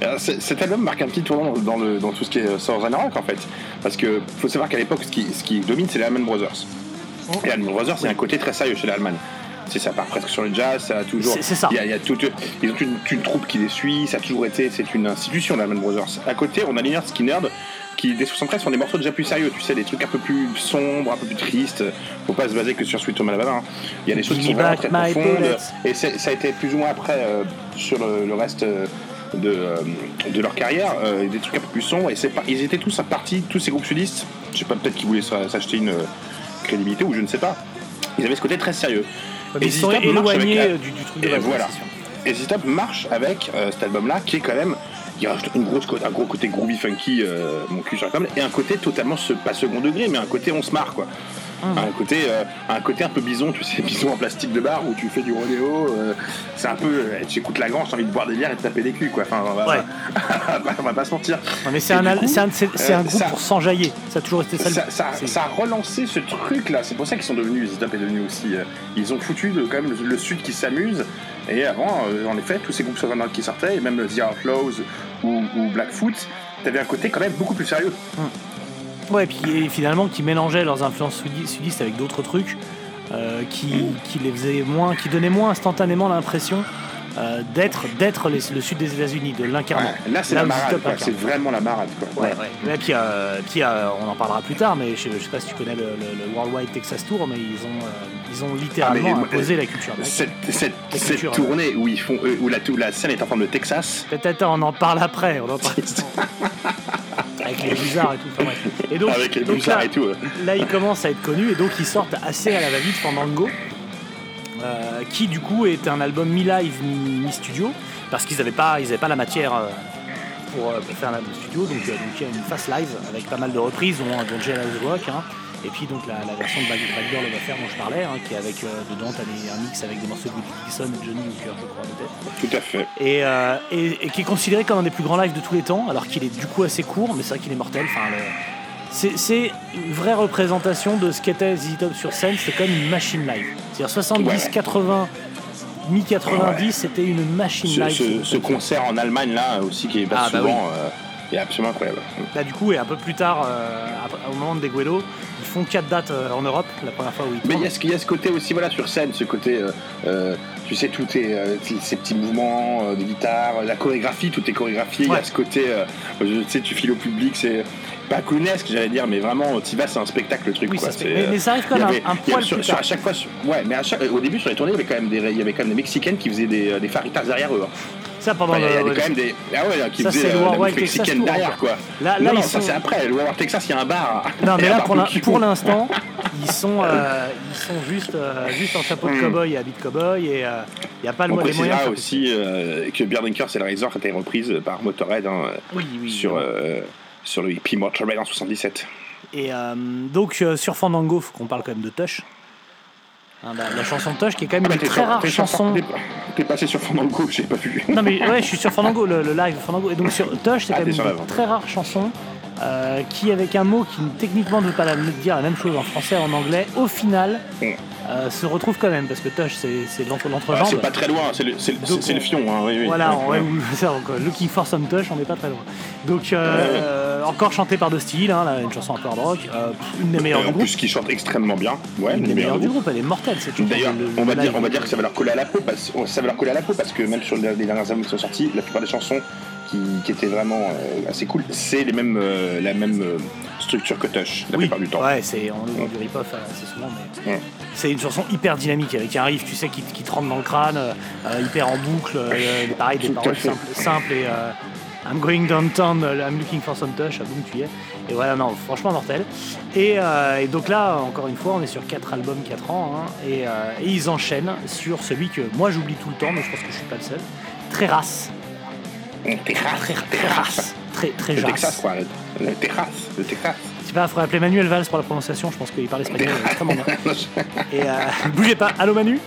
Alors, c'est- Cet album marque un petit tournant dans, le, dans tout ce qui est Southern Rock en fait. Parce que faut savoir qu'à l'époque, ce qui, ce qui domine, c'est les Allman Brothers. Et Allman Brothers, c'est un côté très sérieux chez les Allman. C'est ça part presque sur le jazz, ça a toujours. C'est- ça. Il y a, y a ils ont une, une troupe qui les suit, ça a toujours été, c'est une institution, la Lehman Brothers. À côté, on a Leonard Skinner qui, des 73, font des morceaux déjà plus sérieux, tu sais, des trucs un peu plus sombres, un peu plus tristes. Faut pas se baser que sur Sweet Home Alabama. hein. Il y a des choses qui sont me vraiment très profondes. Et ça a été plus ou moins après, euh, sur le, le reste euh, de, euh, de leur carrière, euh, des trucs un peu plus sombres. Et pas, ils étaient tous à partie, tous ces groupes sudistes. Je sais pas, peut-être qu'ils voulaient s'a- s'acheter une euh, crédibilité ou je ne sais pas. Ils avaient ce côté très sérieux. Mais Et ils sont éloignés avec la- du, du truc de Et base. voilà. marche avec cet album-là qui est quand même. Il rajoute une grosse, un gros côté groovy funky, euh, mon cul sur la table, et un côté totalement, pas second degré, mais un côté on se marre quoi. Hum. Un, côté, euh, un côté un peu bison, tu sais, bison en plastique de bar où tu fais du rodéo. euh, c'est un peu. euh, tu écoutes la grange, t'as envie de boire des bières et de taper des culs quoi. Enfin, on va, Ouais. on va pas se mentir. Non, mais c'est un, du al- coup, c'est un, c'est- c'est euh, un groupe ça- pour s'enjailler. Ça a toujours été ça. ça, ça- c'est- ça a relancé ce truc là, c'est pour ça qu'ils sont devenus, ZZ Top est devenu aussi. euh, ils ont foutu le- quand même le, le Sud qui s'amuse. Et avant, euh, en effet, tous ces groupes southern qui sortaient, et même The Outlaws ou, ou Blackfoot, t'avais un côté quand même beaucoup plus sérieux. Ouais, et puis et finalement qui mélangeaient leurs influences sudi- sudistes avec d'autres trucs euh, qui, qui les faisaient moins, qui donnaient moins instantanément l'impression euh, d'être le sud des États-Unis, de l'incarner. Ouais, là, c'est la marade, vraiment la marade. Quoi. Ouais, ouais. Et puis, euh, puis, euh, on en parlera plus tard, mais je, je sais pas si tu connais le, le- le Worldwide Texas Tour, mais ils ont, ils ont littéralement Ah, mais, imposé la culture. Cette, cette, La cette tournée où, ils font, où la, où la scène est en forme de Texas, Peut-être on en parle après, on en parle avec les bizarres et tout. enfin, bref. Et donc, avec les donc blizzards là, et tout. là, ils commencent à être connus et donc ils sortent assez à la va-vite Fandango, euh, qui du coup est un album mi-live, mi- mi-studio, parce qu'ils n'avaient pas, ils avaient pas la matière euh, pour, euh, pour faire un album studio. Donc, euh, donc il y a une face live avec pas mal de reprises, dont, dont Jailhouse Rock. hein. Et puis donc la, la version de Back, Back Girl Affair dont je parlais, hein, qui est avec euh, dedans t'as un mix avec des morceaux de Whitney Houston et Johnny Hooker, je crois peut-être Tout à fait. et, euh, et- et qui est considéré comme un des plus grands lives de tous les temps, alors qu'il est du coup assez court, mais c'est vrai qu'il est mortel. Enfin, le- c'est, une vraie représentation de ce qu'était ZZ Top sur scène, c'était comme une machine live. C'est-à-dire 70, Ouais. 80, mi-90, c'était une machine Ce, live. ce- ce concert en Allemagne là aussi qui est pas Ah, bah souvent euh, est absolument incroyable. Là, du coup, et un peu plus tard, euh, au moment de Deguedo, ils font 4 dates euh, en Europe, la première fois où ils Mais il y, a ce- il y a ce côté aussi, voilà, sur scène, ce côté, euh, euh, tu sais, tout est, euh, ces petits mouvements euh, de guitare, la chorégraphie, tout est chorégraphié. Il y a ce côté, je- tu sais, tu files au public, c'est pas clownesque, j'allais dire, mais vraiment, vas, c'est un spectacle, le truc. Oui, quoi. C'est. Mais, mais ça arrive quand même un, un il y a- poil sur, plus sur- tard. à chaque fois, sur- ouais, mais à chaque- au début sur les tournées, il y avait quand même des, il y avait quand même des Mexicaines qui faisaient des, des faritas derrière eux. hein. Ça, pendant Enfin, il y a, il y a le- quand même des, ah ouais, qui Ça, c'est le euh, bouffe Texas Tour, derrière, quoi. Là- là, non, ça c'est après. Le World Texas, il y a un bar. Non, mais là, pour l'instant, ils sont, euh, ils sont juste, euh, juste en chapeau de Mm. cowboy et habit de cowboy et euh, il n'y a pas le On mo- les moyens. précisera de- aussi que Beer Drinkers et la Razor a été reprise par Motorhead hein, Oui, oui. sur, sur le hippie Motorhead en 77. Et donc, sur Fandango, faut qu'on parle quand même de Tush. Hein, la, la chanson de Tush, qui est quand même Ah, une très rare chanson. t'es- passé sur Fandango, j'ai pas vu. Non, mais ouais, je suis sur Fandango, le, le live Fandango. Et donc, sur Tush, c'est Ah, quand même une très rare chanson. euh, qui, avec un mot qui techniquement ne veut pas la- dire la même chose en français et en anglais, au final. Euh, se retrouve quand même. Parce que Tush, c'est c'est l'entre- Ah, l'entrejambe. c'est pas très loin, c'est le, fion. Hein, oui, oui. Voilà, Ouais, oui, ça, donc, euh, Looking for some touch, on n'est pas très loin. Donc, euh, encore chanté par Dusty Hill, hein, là, une chanson un peu hard rock, euh, une des meilleures du en groupe. plus, qui chante extrêmement bien. Ouais, Une une des des meilleures du groupe. elle est mortelle cette chanson. D'ailleurs, Le- on va, dire, live. on va dire que ça va leur coller à la peau parce, ça va leur coller à la peau parce que même sur les dernières albums qui sont sortis, la plupart des chansons qui, qui étaient vraiment assez cool, c'est les mêmes, la même structure que Tush la Oui, plupart du temps. ouais, c'est, on est du rip-off assez souvent, mais Ouais. C'est une chanson hyper dynamique avec un riff, tu sais, qui, qui te rentre dans le crâne, euh, euh, hyper en boucle, euh, pareil, des paroles simples, simples et euh, I'm going downtown, I'm looking for some touch, ah, boum, tu y es. Et voilà, non, franchement mortel. Et, et donc là, encore une fois, on est sur 4 albums, 4 ans, hein, et, et ils enchaînent sur celui que moi j'oublie tout le temps, mais je pense que je suis pas le seul. Très race, Le Texas, très, très race, très, très le. Texas, quoi. Le Texas, le Texas. Pas, il faudrait appeler Manuel Valls pour la prononciation, je pense qu'il parle espagnol euh, extrêmement bien. Et euh, bougez pas, allô Manu?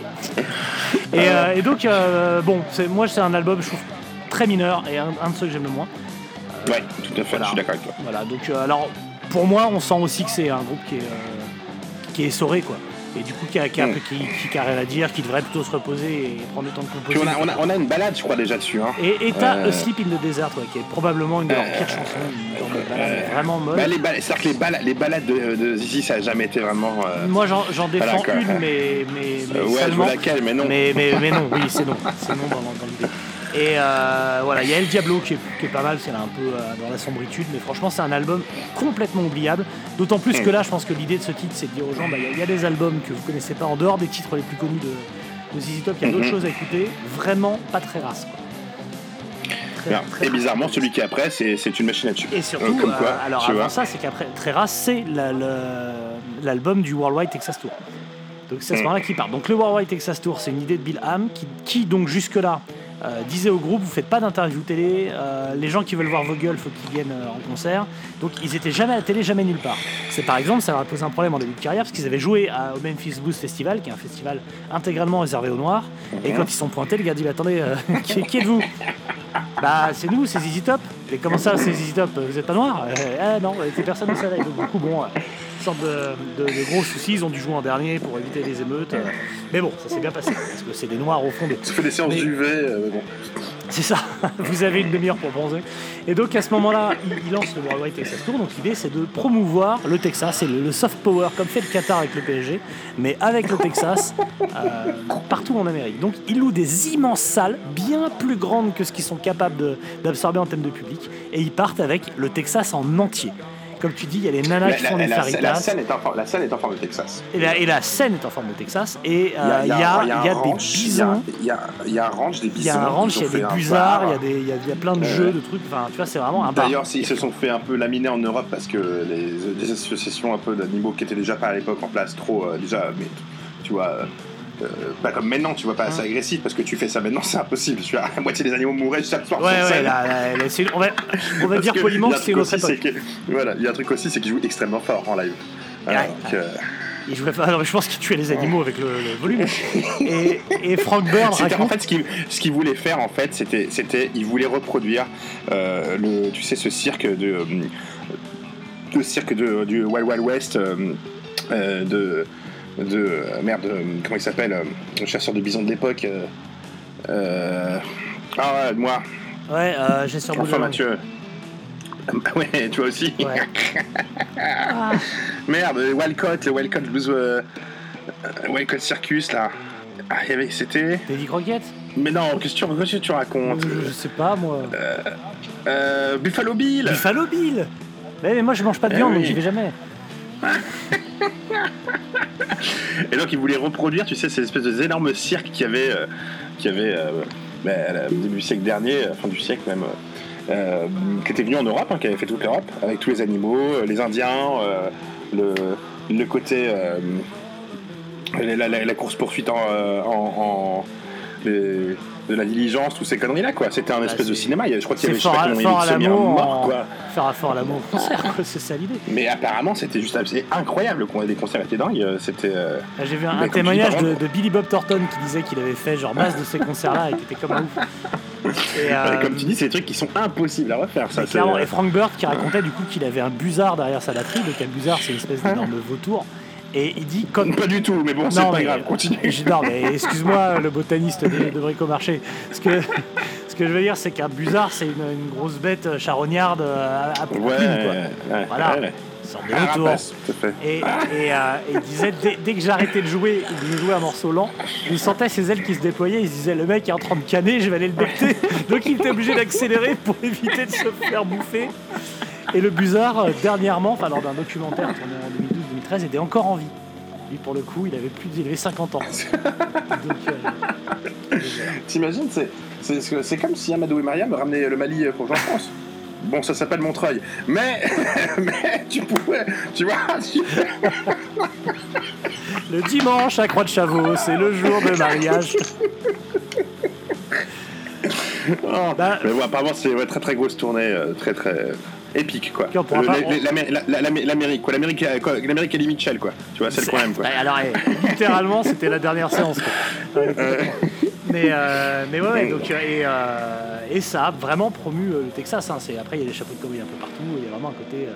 Et, euh, et donc, euh, bon, moi c'est un album, je trouve, très mineur et un, un de ceux que j'aime le moins. Ouais, tout à fait, Voilà. je suis d'accord avec toi. Voilà, donc euh, alors, pour moi, on sent aussi que c'est un groupe qui est, euh, qui est essoré, quoi. Et du coup qui a, qui a, Mm. qui, qui- qui a rien à dire, qui devrait plutôt se reposer et prendre le temps de composer. on a, on, a, on a une balade, je crois, déjà dessus. Hein. Et et t'as Euh, Sleep in the Desert, ouais, qui est probablement une de leurs pires chansons, balade vraiment molle. Bah, les balades, c'est-à-dire que les balades, les balades de, de Zizi, ça a jamais été vraiment. euh, Moi j'en défends Voilà, une, mais, mais, mais euh, ouais, je seulement. vois laquelle, mais non. Mais, mais, mais non, oui, c'est non. C'est non dans, dans l'idée. Et euh, voilà, il y a El Diablo qui est, qui est pas mal, c'est là un peu euh, dans la sombritude, mais franchement, c'est un album complètement oubliable. D'autant plus que là, je pense que l'idée de ce titre, c'est de dire aux gens bah, il y a- il y, a des albums que vous connaissez pas en dehors des titres les plus connus de, de ZZ Top, il y a d'autres Mhm. choses à écouter, vraiment pas très race. Quoi. Très- Et race. bizarrement, celui qui est après, c'est une machine à tuer. Et surtout, Euh, comme quoi, alors avant vois. ça, c'est qu'après, très rare, c'est la- l'album du Worldwide Texas Tour. Donc c'est à ce Mm. moment-là qu'il part. Donc le Worldwide Texas Tour, c'est une idée de Bill Ham qui, qui, donc jusque-là euh, disait au groupe, vous faites pas d'interview télé, euh, les gens qui veulent voir vos gueules, faut qu'ils viennent euh, en concert. Donc ils étaient jamais à la télé, jamais nulle part. C'est par exemple, ça leur a posé un problème en début de carrière parce qu'ils avaient joué à- au Memphis Blues Festival, qui est un festival intégralement réservé aux Noirs. Et quand ils sont pointés, le gars dit, attendez, qui, qui êtes-vous? Bah c'est nous, c'est ZZ Top. Et comment ça, c'est ZZ Top Vous êtes pas noir? Euh, Ah non, il personne au soleil. Donc du coup, bon, euh, une sorte de, de- de gros soucis. Ils ont dû jouer en dernier pour éviter les émeutes. euh. Mais bon, ça s'est bien passé parce que c'est des noirs au fond des. Ça fait des séances Mais- mais bon. C'est ça. Vous avez une demi-heure pour bronzer. Et donc à ce moment-là, il, il lance le Worldwide Texas Tour. Donc l'idée, c'est de promouvoir le Texas et le, soft power comme fait le Qatar avec le PSG, mais avec le Texas euh, partout en Amérique. Donc ils louent des immenses salles, bien plus grandes que ce qu'ils sont capables d'absorber en termes de public, et ils partent avec le Texas en entier. Comme tu dis, il y a les nanas La, qui font la- des la- la scène est en forme, la scène est en forme de Texas. Et la, et la scène est en forme de Texas. Et euh, il y a, il y a des ranch, il y a- bisons. Il y a, il y a un ranch, des bisons. Il y a un ranch, il y a des busards, il y, a des- il y a- il y a plein de jeux, de trucs. Enfin, tu vois, c'est vraiment un. D'ailleurs, ils se sont fait un peu laminer en Europe parce que les, les associations un peu d'animaux qui étaient déjà pas à l'époque en place, trop euh, déjà, mais tu vois, euh, euh, pas comme maintenant, tu vois, pas assez agressif parce que tu fais ça maintenant, c'est impossible. Tu vois, la moitié des animaux mouraient chaque soir Ouais, ouais, scène. là, là, là, c'est- on va, on va Parce dire poliment que c'est époque. que- Voilà, il y a un truc aussi, c'est qu'ils jouent extrêmement fort en live. Alors Ouais. que- Il jouait pas- non, mais je pense qu'il tuait les animaux avec le, le volume. Et, et Frank en fait ce qu'il voulait faire en fait, c'était c'était il voulait reproduire euh, le tu sais ce cirque de euh, le cirque de, du Wild Wild West euh, de de euh, merde euh, comment il s'appelle euh, le chasseur de bisons de l'époque euh, ah ouais moi Ouais, euh, j'ai sur enfin la langue. Mathieu ouais toi aussi Ouais. Ah, merde le Wildcott le Wildcott Blues euh, Wildcott Circus là ah, il y avait c'était Teddy Crockett mais non qu'est-ce que tu, racontes je, je sais pas, moi. Euh, Buffalo Bill Buffalo Bill mais, mais moi, je mange pas de Eh viande, oui. donc j'y vais jamais. Et donc ils voulaient reproduire, tu sais, ces espèces de énormes cirques qu'il y avait, euh, avait euh, au début du siècle dernier, euh, fin du siècle même, qui était venu en Europe, hein, qui avait fait toute l'Europe, avec tous les animaux, les Indiens, le, côté, la, la course-poursuite en, de la diligence, toutes ces conneries-là, quoi. C'était un espèce de cinéma. Il y avait- Je crois qu'il y avait, je sais fort, pas à l'amour, en- quoi. faire à fort à l'amour au concert, quoi, c'est ça l'idée. Mais apparemment, c'était juste c'est incroyable. le- Les concerts étaient dingues. euh, C'était. euh, Là, J'ai vu un, un témoignage dis, de, Billy Bob Thornton qui disait qu'il avait fait genre masse de ces concerts-là et qui était comme un ouf. Et, euh, Comme tu dis, c'est des trucs qui sont impossibles à refaire. Ça, clairement, et Frank Bird qui racontait du coup qu'il avait un busard derrière sa batterie, donc un busard c'est une espèce d'énorme vautour. Et il dit quand. Pas du tout, mais bon, c'est pas mais- grave, continue. Non mais excuse-moi le botaniste de, de Bricomarché. Ce que, ce que je veux dire c'est qu'un busard c'est une, une grosse bête charognarde euh, à, à Ouais, quoi. ouais, Voilà. ouais. De Ah. Et, et, euh, et il disait, dès, dès que j'arrêtais de jouer, il jouer un morceau lent, il sentait ses ailes qui se déployaient, il se disait, le mec est en train de canner, je vais aller le becter. Donc il était obligé d'accélérer pour éviter de se faire bouffer. Et le Busard, euh, dernièrement, enfin lors d'un documentaire tourné en 2012-2013, était encore en vie. Lui, pour le coup, il avait plus il avait 50 ans. Euh, T'imagines, c'est, c'est, c'est- c'est comme si Amadou et Maria me ramenaient le Mali pour jouer en France. Bon, ça s'appelle Montreuil. Mais, mais tu pourrais, tu vois, tu- le dimanche à Croix de Chavaux, c'est le jour de mariage. Oh, Bah, mais bon, apparemment, c'est une très très grosse tournée, euh, très très épique, quoi. L'Amérique, quoi. L'Amérique, euh, quoi, l'Amérique Eddie Mitchell, quoi. Tu vois, c'est le problème, quoi. Alors, littéralement, c'était la dernière séance. quoi. Euh, Mais, euh, mais ouais, ouais, donc, et, euh, et ça a vraiment promu le Texas. hein. C'est- Après, il y a des chapeaux de cowboy un peu partout. Il y a vraiment un côté. euh,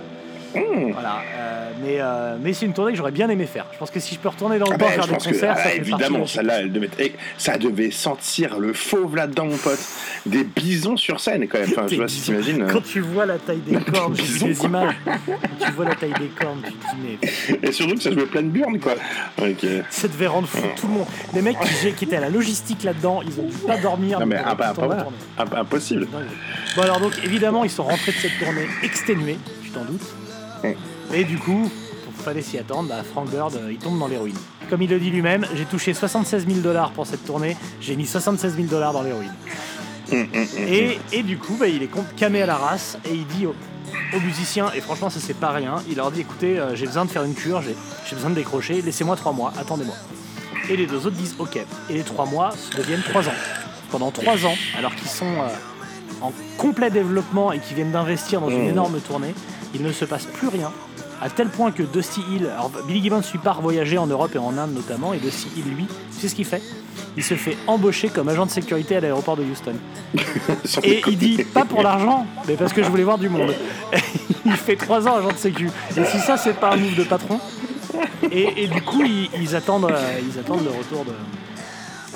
Voilà, euh, mais, euh, mais c'est une tournée que j'aurais bien aimé faire. Je pense que si je peux retourner dans le Ah temps ben, faire des que, concerts, ah, ça fait évidemment, partie de- celle-là, elle devait, eh, ça devait sentir le fauve là-dedans, mon pote. Des bisons sur scène, quand même. Enfin, je pas si t'imagines. euh. Quand tu vois la taille des cornes, j'ai des images. Quand tu vois la taille des cornes, tu te dis, mais Et surtout que ça jouait plein de burnes, quoi. Ça devait rendre fou tout le monde. Les mecs qui, qui étaient à la logistique là-dedans, ils ont dû pas dormir. Non, mais imp- impossible. Bon alors donc évidemment ils sont rentrés de cette tournée exténués, tu t'en doutes. Et du coup, pour fallait s'y attendre, bah, Frank Bird euh, il tombe dans l'héroïne. Comme il le dit lui-même, j'ai touché 76 000 dollars pour cette tournée, j'ai mis 76 000 dollars dans l'héroïne. Et, et du coup, bah, il est camé à la race et il dit aux, aux musiciens, et franchement ça c'est pas rien, il leur dit écoutez, euh, j'ai besoin de faire une cure, j'ai besoin de décrocher, laissez-moi trois mois, attendez-moi. Et les deux autres disent ok. Et les trois mois deviennent trois ans. Pendant trois ans, alors qu'ils sont euh, en complet développement et qu'ils viennent d'investir dans une énorme tournée, il ne se passe plus rien. À tel point que Dusty Hill, alors Billy Gibbons suit part voyager en Europe et en Inde notamment, et Dusty Hill, lui, c'est ce qu'il fait. Il se fait embaucher comme agent de sécurité à l'aéroport de Houston. Et il dit pas pour l'argent, mais parce que je voulais voir du monde. il fait trois ans agent de sécu. Et si ça c'est pas un move de patron. Et, et du coup ils, ils attendent, euh, ils attendent le retour de,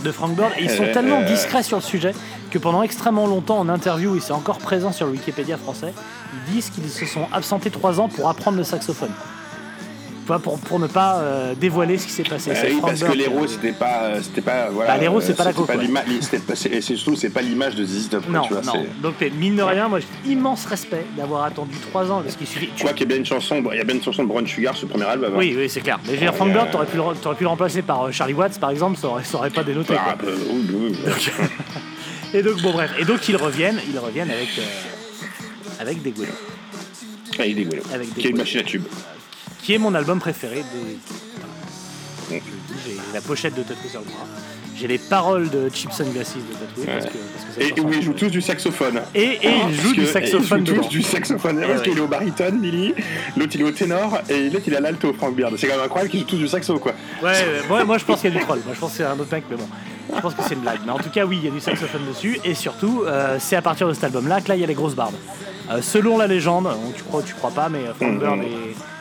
de Frank Bird. Et ils sont tellement discrets sur le sujet que pendant extrêmement longtemps en interview, et c'est encore présent sur le Wikipédia français, ils disent qu'ils se sont absentés trois ans pour apprendre le saxophone. Vois, pour, pour ne pas euh, dévoiler ce qui s'est passé. Euh, C'est oui, parce que l'héros c'était pas euh, c'était pas voilà Bah, l'héros, c'est pas la c'est- et surtout c'est pas l'image de Top quoi, Non, tu vois non. Donc, mine de rien, moi j'ai immense respect d'avoir attendu trois ans parce qu'il suffit. tu- quoi qu'il y a bien une chanson il y a bien une chanson de Brown Sugar le premier album hein. Oui, oui, c'est clair. Mais je veux dire, Frank Bird, t'aurais pu, le, t'aurais pu le remplacer par Charlie Watts, par exemple, ça aurait, ça aurait pas dénoté. Ah, quoi. bah, oui, oui. Et donc, bon, bref. Et donc, ils reviennent, ils reviennent avec, euh, avec des Ah, il est dégoûté. Avec des qui est une machine à tube qui est mon album préféré. Des... J'ai la pochette de tatoué sur le bras. J'ai les paroles de Chips Sunglasses de tatoué parce que, parce que ça et où ils jouent tous du saxophone Et, et il Parce joue que- du saxophone Ils jouent tous du saxophone. Eh Parce qu'il est au baryton, Billy. L'autre, il est au ténor. Et l'autre, il est à l'alto, Frank Beard. C'est quand même incroyable qu'ils jouent tous du saxo, quoi. Ouais, ouais, moi, moi je pense qu'il y a du troll. Moi je pense que c'est un autre mec, mais bon. Je pense que c'est une blague. Mais en tout cas, oui, il y a du saxophone dessus. Et surtout, euh, c'est à partir de cet album-là que là, il y a les grosses bardes. Euh, selon la légende, donc, tu crois ou tu crois pas, mais euh, Frank Mhm. Bird et.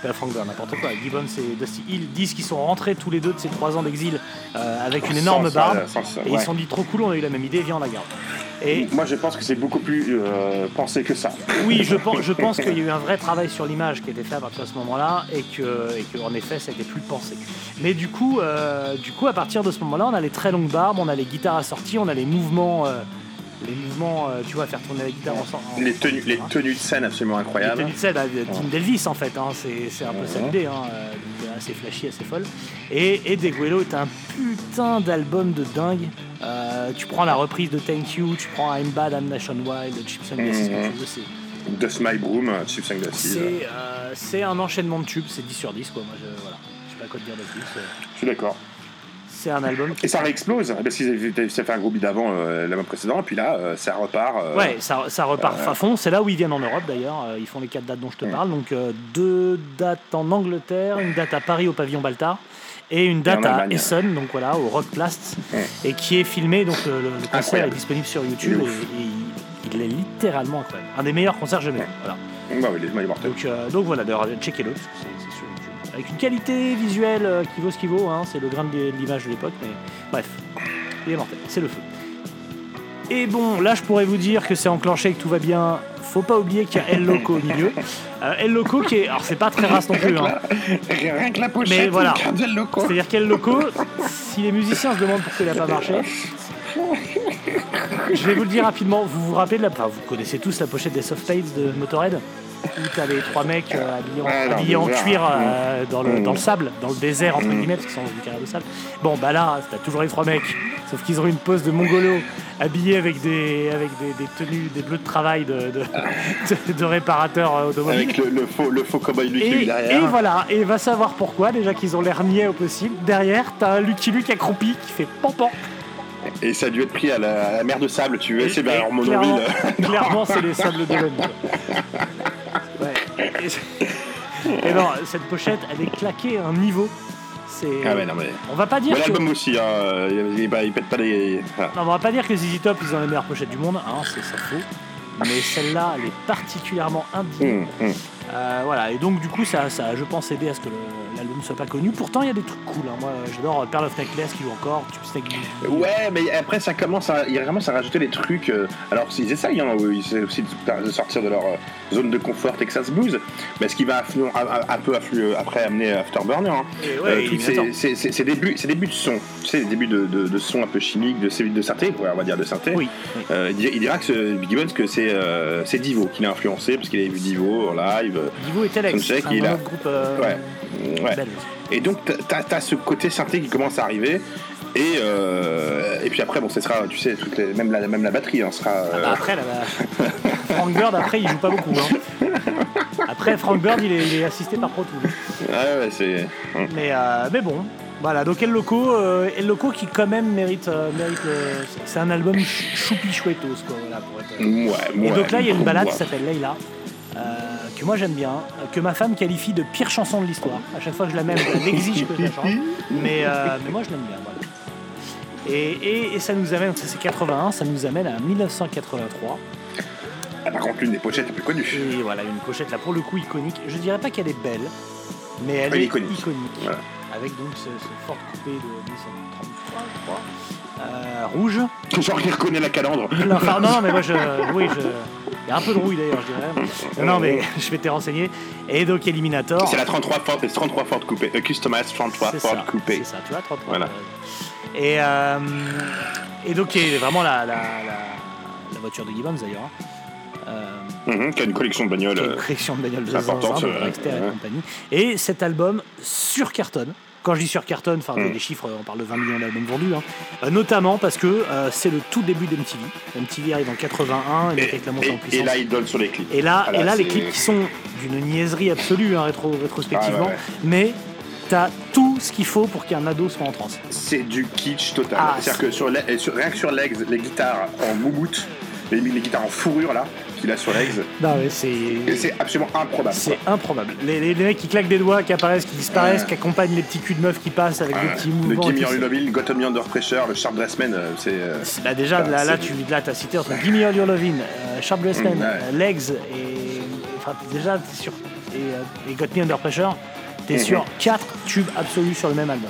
euh, Frank Bird, n'importe quoi. Gibbons et Dusty Hill disent qu'ils sont rentrés tous les deux de ces trois ans d'exil euh, avec une énorme ça, barbe. ça, Et ils se sont dit trop cool, on a eu la même idée, viens on la garde. Et Moi, je pense que c'est beaucoup plus euh, pensé que ça. oui, je pense, je pense qu'il y a eu un vrai travail sur l'image qui a été fait à partir de ce moment-là et que, et que en effet, ça a été plus pensé. Mais du coup, euh, du coup, à partir de ce moment-là, on a les très longues barbes, on a les guitares assorties, on a les mouvements, euh, les mouvements, euh, tu vois, faire tourner la guitare ensemble. Les tenues, les tenues de scène absolument incroyables. Les tenues de scène, bah, Tim Delvis en fait, hein, c'est un peu ça l'idée, hein, euh, assez flashy, assez folle. Et, et Deguelo est un putain d'album de dingue. Euh, tu prends la reprise de Thank You, tu prends I'm Bad, I'm Nationwide, Chips and Glasses, ce que Mhm. tu veux, c'est- Dust My Broom, Chips c'est euh, c'est un enchaînement de tubes, c'est 10 sur 10 quoi. Moi je, voilà, je sais pas quoi te dire de plus. Je suis d'accord. C'est un album qui Et ça réexplose, parce qu'ils avaient ça fait un gros bid avant euh, l'album précédent, et puis là, euh, ça repart. euh, Ouais, ça, ça repart à fond. C'est là où ils viennent en Europe d'ailleurs. Euh, Ils font les quatre dates dont je te parle. Donc euh, deux dates en Angleterre, une date à Paris au pavillon Baltard et une date à. Essen, donc voilà, au Rockplast, Ouais. et qui est filmé. Donc le, concert Incroyable. est disponible sur YouTube et, il, est littéralement incroyable. Un des meilleurs concerts jamais vus. Voilà. Bah oui, les euh, donc voilà, d'ailleurs, checkez-le, Avec une qualité visuelle euh, qui vaut ce qu'il vaut, hein, c'est le grain de l'image de l'époque, mais bref, il est mortel, c'est le feu. Et bon, là je pourrais vous dire que c'est enclenché, que tout va bien. Faut pas oublier qu'il y a El Loco au milieu. Euh, El Loco qui est. Alors c'est pas très race non plus, hein. Rien que la pochette, Mais voilà. C'est-à-dire qu'El Loco, si les musiciens se demandent pourquoi il a pas marché, je vais vous le dire rapidement. Vous vous rappelez de la. Enfin, vous connaissez tous la pochette des Soft de Motorhead? Où t'as les trois mecs euh, habillés en, habillés cuir euh, dans, le, dans le sable, dans le désert entre Mm. guillemets, parce qu'ils sont dans une carrière de sable. Bon, bah là, t'as toujours les trois mecs, sauf qu'ils ont une pose de mongolo, habillés avec des, avec des, des tenues, des bleus de travail de, de, de- de réparateurs euh, automobiles. Avec le, le faux, le faux cowboy lui qui Et, est derrière. et voilà, et va savoir pourquoi, déjà qu'ils ont l'air niais au possible. Derrière, t'as un Lucky Luke accroupi qui fait pampan. Et ça a dû être pris à la, à la mer de sable, tu veux. C'est bien et alors clairement, c'est les sables d'Olonne. Ouais. Et, et non, cette pochette, elle est claquée à un niveau. C'est. Ah ouais, non mais. On va pas dire que. l'album aussi, hein, il, il, il pète pas les. Non, on va pas dire que ZZ Top ils ont les meilleures pochettes du monde, hein, c'est ça faux. Mais celle-là, elle est particulièrement indigne. Hum, hum. Euh, voilà, et donc du coup, ça, ça a, je pense, aidé à ce que l'album soit pas connu. Pourtant, il y a des trucs cool. hein. Moi, j'adore Pearl of Necklace qui joue encore, Tube. Ouais, mais après ça commence à, il commence à rajouter des trucs. euh, alors ils essayent, hein, ils essaient aussi de, sortir de leur euh, zone de confort Texas Blues, mais ce qui va un, peu après amener Afterburner. Hein. Ouais, Euh, ces- débuts, ces débuts de son, tu sais, les débuts de, de, de son un peu chimique, de, de synthé, on va dire de synthé. Oui, oui. Euh, il, dira, que ce, Biggie Bones que c'est euh, c'est Divo qui l'a influencé parce qu'il avait vu Divo en live. Divo et Telex, un il a- autre groupe euh, Ouais, ouais. belge. Et donc, t'as- as ce côté synthé qui commence à arriver. Et, euh, et puis après, bon, ce sera, tu sais, toutes les- même, la, même la batterie hein, sera. euh, Bah, après, là, bah, Frank Bird, après, il joue pas beaucoup. hein. Après, Frank Bird, il est, il est assisté par Pro Tools. ouais, c'est. Mais, euh, mais bon, voilà. Donc El Loco, euh, El Loco qui quand même mérite, euh, mérite euh, c'est un album ch- choupi chouettos quoi. Voilà, pour être. Ouais, Et donc là, il y a une balade ouais. qui s'appelle Leila, euh, que moi j'aime bien, euh, que ma femme qualifie de pire chanson de l'histoire. À chaque fois que je la mets, elle exige que je la chante. Mais, euh, mais moi je l'aime bien. Voilà. Et, et- et ça nous amène, ça c'est 81, ça nous amène à 1983. Ah, par contre, l'une des pochettes les plus connues. Et voilà, une pochette là pour le coup iconique. Je dirais pas qu'elle est belle, mais elle est iconique. iconique. Voilà. Avec donc ce, ce Ford coupé de 1933, je crois. Euh, rouge. Genre, il reconnaît la calandre. Non, enfin, non, mais moi je. Oui, je. Il y a un peu de rouille d'ailleurs, je dirais. Non, mais je vais te renseigner. Et donc Eliminator. C'est la 33 Ford, c'est 33 Ford coupé. Euh, Customized 33 C'est Ford ça, coupé. C'est ça, tu vois, 33. Voilà. Et, euh, et donc, qui est vraiment la, la, la, la voiture de Gibbons d'ailleurs. hein. Euh, Mhm, qui a une collection de bagnoles. qui une euh, collection de bagnoles de zinzin, de ça, Dragster et compagnie. Et cet album sur cartonne. Quand je dis sur cartonne, enfin Mm. les chiffres, on parle de 20 millions d'albums vendus, hein. Euh, notamment parce que euh, c'est le tout début d'MTV. MTV arrive en 81, et, Et, avec la montée en puissance. et là, il donne sur les clips. Et là, Voilà, et là les clips qui sont d'une niaiserie absolue, hein, rétro, rétrospectivement, Ah, ouais. mais t'as tout ce qu'il faut pour qu'un ado soit en transe. C'est du kitsch total. Ah, C'est-à-dire que sur, les- sur- rien que sur Legs, les guitares en moumoute, les, les guitares en fourrure là, qu'il a sur mais c'est. et c'est absolument improbable. C'est improbable. Les, les- les mecs qui claquent des doigts, qui apparaissent, qui disparaissent, qui accompagnent les petits culs de meufs qui passent avec des petits Le mouvements. et Gimme Your Lovin', Got Me Under Pressure, le Sharp Dressman, euh, c'est. euh, c'est- Bah déjà, là, là, tu là, as cité entre Gimme Your Lovin', euh, Sharp Dressman, Mm, ouais. Legs et. Enfin, déjà, t'es sur. Et, et Got Me Under Pressure, t'es Mhm. sur 4 tubes absolus sur le même album.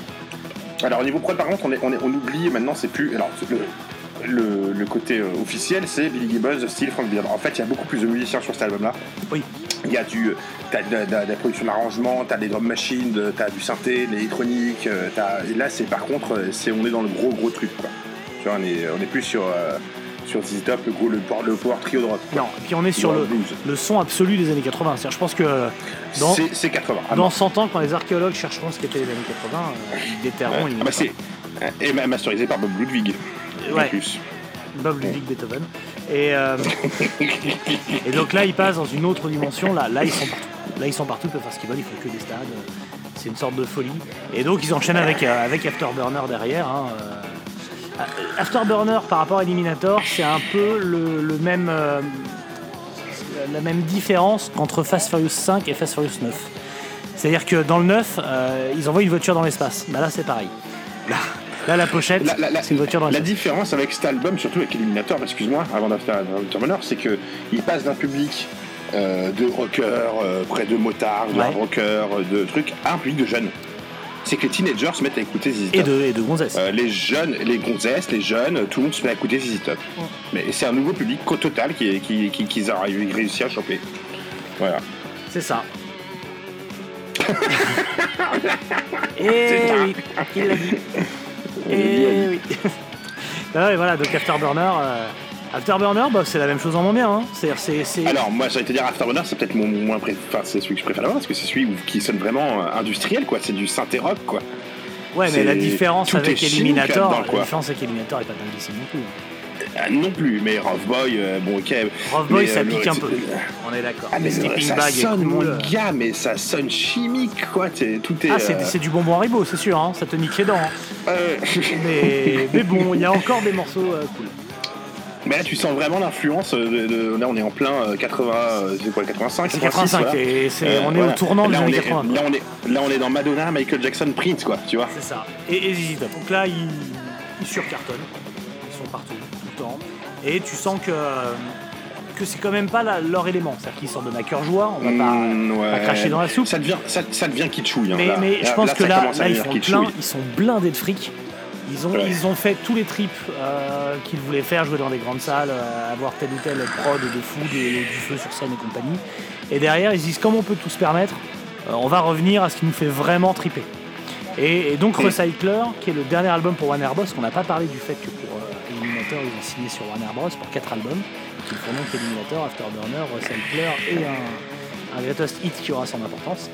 Alors au niveau prod, par contre, on, est, on, est- on oublie maintenant, c'est plus. Alors le, le, le côté euh, officiel, c'est Billy Gibbons, style Frank Beard. En fait, il y a beaucoup plus de musiciens sur cet album-là. Oui. Il y a du, t'as de, de- de la production d'arrangement, t'as des drum machines, t'as du synthé, de l'électronique. euh, Et là, c'est par contre, euh, c'est on est dans le gros gros truc quoi. Tu vois, on est, on est plus sur euh, sur ZZ Top, le gros le, le power trio de rock. quoi. Non, et puis on est sur le, le son absolu des années 80. C'est-à-dire, je pense que dans, C'est c'est 80. Ah, dans non. 100 ans, quand les archéologues chercheront ce qu'étaient les années 80, euh, ils déterreront. Ouais. ils- Ah bah c'est et ma- masterisé par Bob Ludwig. En Ouais. plus. Bob Ludwig Beethoven. Et, euh, et donc là, ils passent dans une autre dimension. Là, là, ils sont partout. Là, ils sont partout, ils peuvent faire ce qu'ils veulent, ils font que des stades. C'est une sorte de folie. Et donc, ils enchaînent avec, euh, avec Afterburner derrière. hein, euh. Afterburner par rapport à Eliminator, c'est un peu le, le même, euh, la même différence qu'entre Fast Furious 5 et Fast Furious 9. C'est-à-dire que dans le 9, euh, ils envoient une voiture dans l'espace. Bah là, c'est pareil. Là, là, la pochette, La, la- la- c'est une voiture dans la différence avec cet album, surtout avec Eliminator, excuse-moi, avant d'Afterburner, c'est que il passe d'un public euh, de rockers, euh, près de motards, de Ouais. rockers, euh, de trucs, à un public de jeunes. C'est que les teenagers se mettent à écouter ZZ Et Top. de, et de gonzesses. Euh, les jeunes, les gonzesses, les jeunes, tout le monde se met à écouter ZZ Top. Mais c'est un nouveau public qu'au total qui, qui, qui, qu'ils ont réussi à choper. Voilà. C'est ça. Et C'est ça. oui, il l'a dit. Et oui. Ah ouais, voilà, donc Afterburner, euh, Afterburner, bah, c'est la même chose en moins bien. Hein. C'est, c'est- Alors, moi, j'allais te dire Afterburner, c'est peut-être mon moins pré- enfin, c'est celui que je préfère avoir parce que c'est celui qui sonne vraiment euh, industriel, quoi. C'est du synthé rock, quoi. ouais, mais la différence tout avec chimique Eliminator, la différence avec Eliminator est pas dinguissime non plus. Euh, non plus, mais Rough Boy, euh, bon, ok. Rough Boy, mais, ça euh, pique un peu. On est d'accord. Ah, mais ça Bag sonne, cool. mon gars, mais ça sonne chimique, quoi. t'es- tout est. Ah, c'est, euh, c'est du bonbon Haribo, c'est sûr, hein. ça te nique les dents. hein. euh, Mais, mais bon, il y a encore des morceaux euh, cool. mais là, tu sens vraiment l'influence. De, de- là, on est en plein euh, 80, euh, c'est quoi, 85, C'est 86, 85, voilà. et c'est, Euh, on est voilà. au tournant des là, années est, 80. Là on, est, là, on est dans Madonna, Michael Jackson, Prince, quoi, tu vois. C'est ça. Et, et. Donc là, ils, ils surcartonnent. Ils sont partout, Et tu sens que. que c'est quand même pas la- leur élément. C'est-à-dire qu'ils sortent de ma cœur joie, on va pas, Mm, pas ouais. cracher dans la soupe. Ça devient, ça, ça devient kitschouille. hein, Mais, là. mais je pense que là, ils kitschouille. plein, ils sont blindés de fric. Ils ont, Ouais. ils ont fait tous les trips euh, qu'ils voulaient faire, jouer dans des grandes salles, euh, avoir tel ou tel prod de fou, des- du feu sur scène et compagnie. Et derrière, ils se disent comme on peut tout se permettre, euh, on va revenir à ce qui nous fait vraiment triper. Et, et donc. Recycler, qui est le dernier album pour Warner Bros, qu'on n'a pas parlé du fait que Eliminator, ils ont signé sur Warner Bros pour quatre albums, qui font donc Eliminator, Afterburner, Recycler et un, un Greatest Hit qui aura son importance.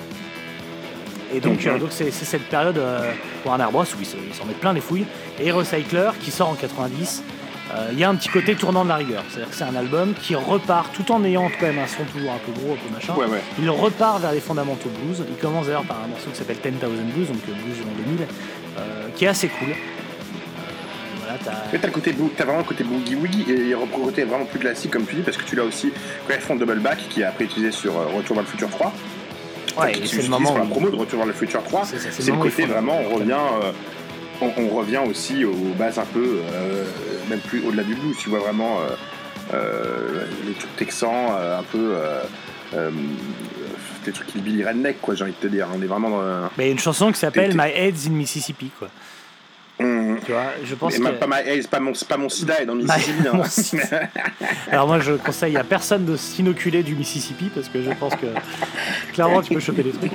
Et donc, euh, donc c'est cette période euh, Warner Bros où ils se- ils s'en mettent plein les fouilles. Et Recycler qui sort en 90. euh, Il y a un petit côté tournant de la rigueur. C'est-à-dire que c'est un album qui repart tout en ayant quand même un son toujours un peu gros, un peu machin. Ouais, ouais. Il repart vers les fondamentaux blues. Il commence d'ailleurs par un morceau qui s'appelle 10,000 Blues, donc blues en 2000, euh, qui est assez cool. Voilà, t'as- Mais t'as le côté boo- t'as vraiment le côté boogie woogie et le côté vraiment plus classique comme tu dis parce que tu l'as aussi quand ils font Double Back qui est après utilisé sur euh, Retour vers le futur 3 Ouais, qui c'est le moment pour la promo de Retour vers le futur 3 C'est le c'est côté vraiment on revient euh, on, on revient aussi aux bases un peu euh, même plus au-delà du blues. Tu vois vraiment euh, euh, les trucs texans euh, un peu euh, euh, des trucs Billy Redneck quoi j'ai envie de te dire. On est vraiment dans un- Mais il y a une chanson qui s'appelle My Head's in Mississippi, quoi. Tu vois, je pense que... pas, ma- hey, c'est pas mon c'est pas mon sida est dans le Mississippi hein. Alors moi, je conseille à personne de s'inoculer du Mississippi parce que je pense que clairement, tu peux choper des trucs.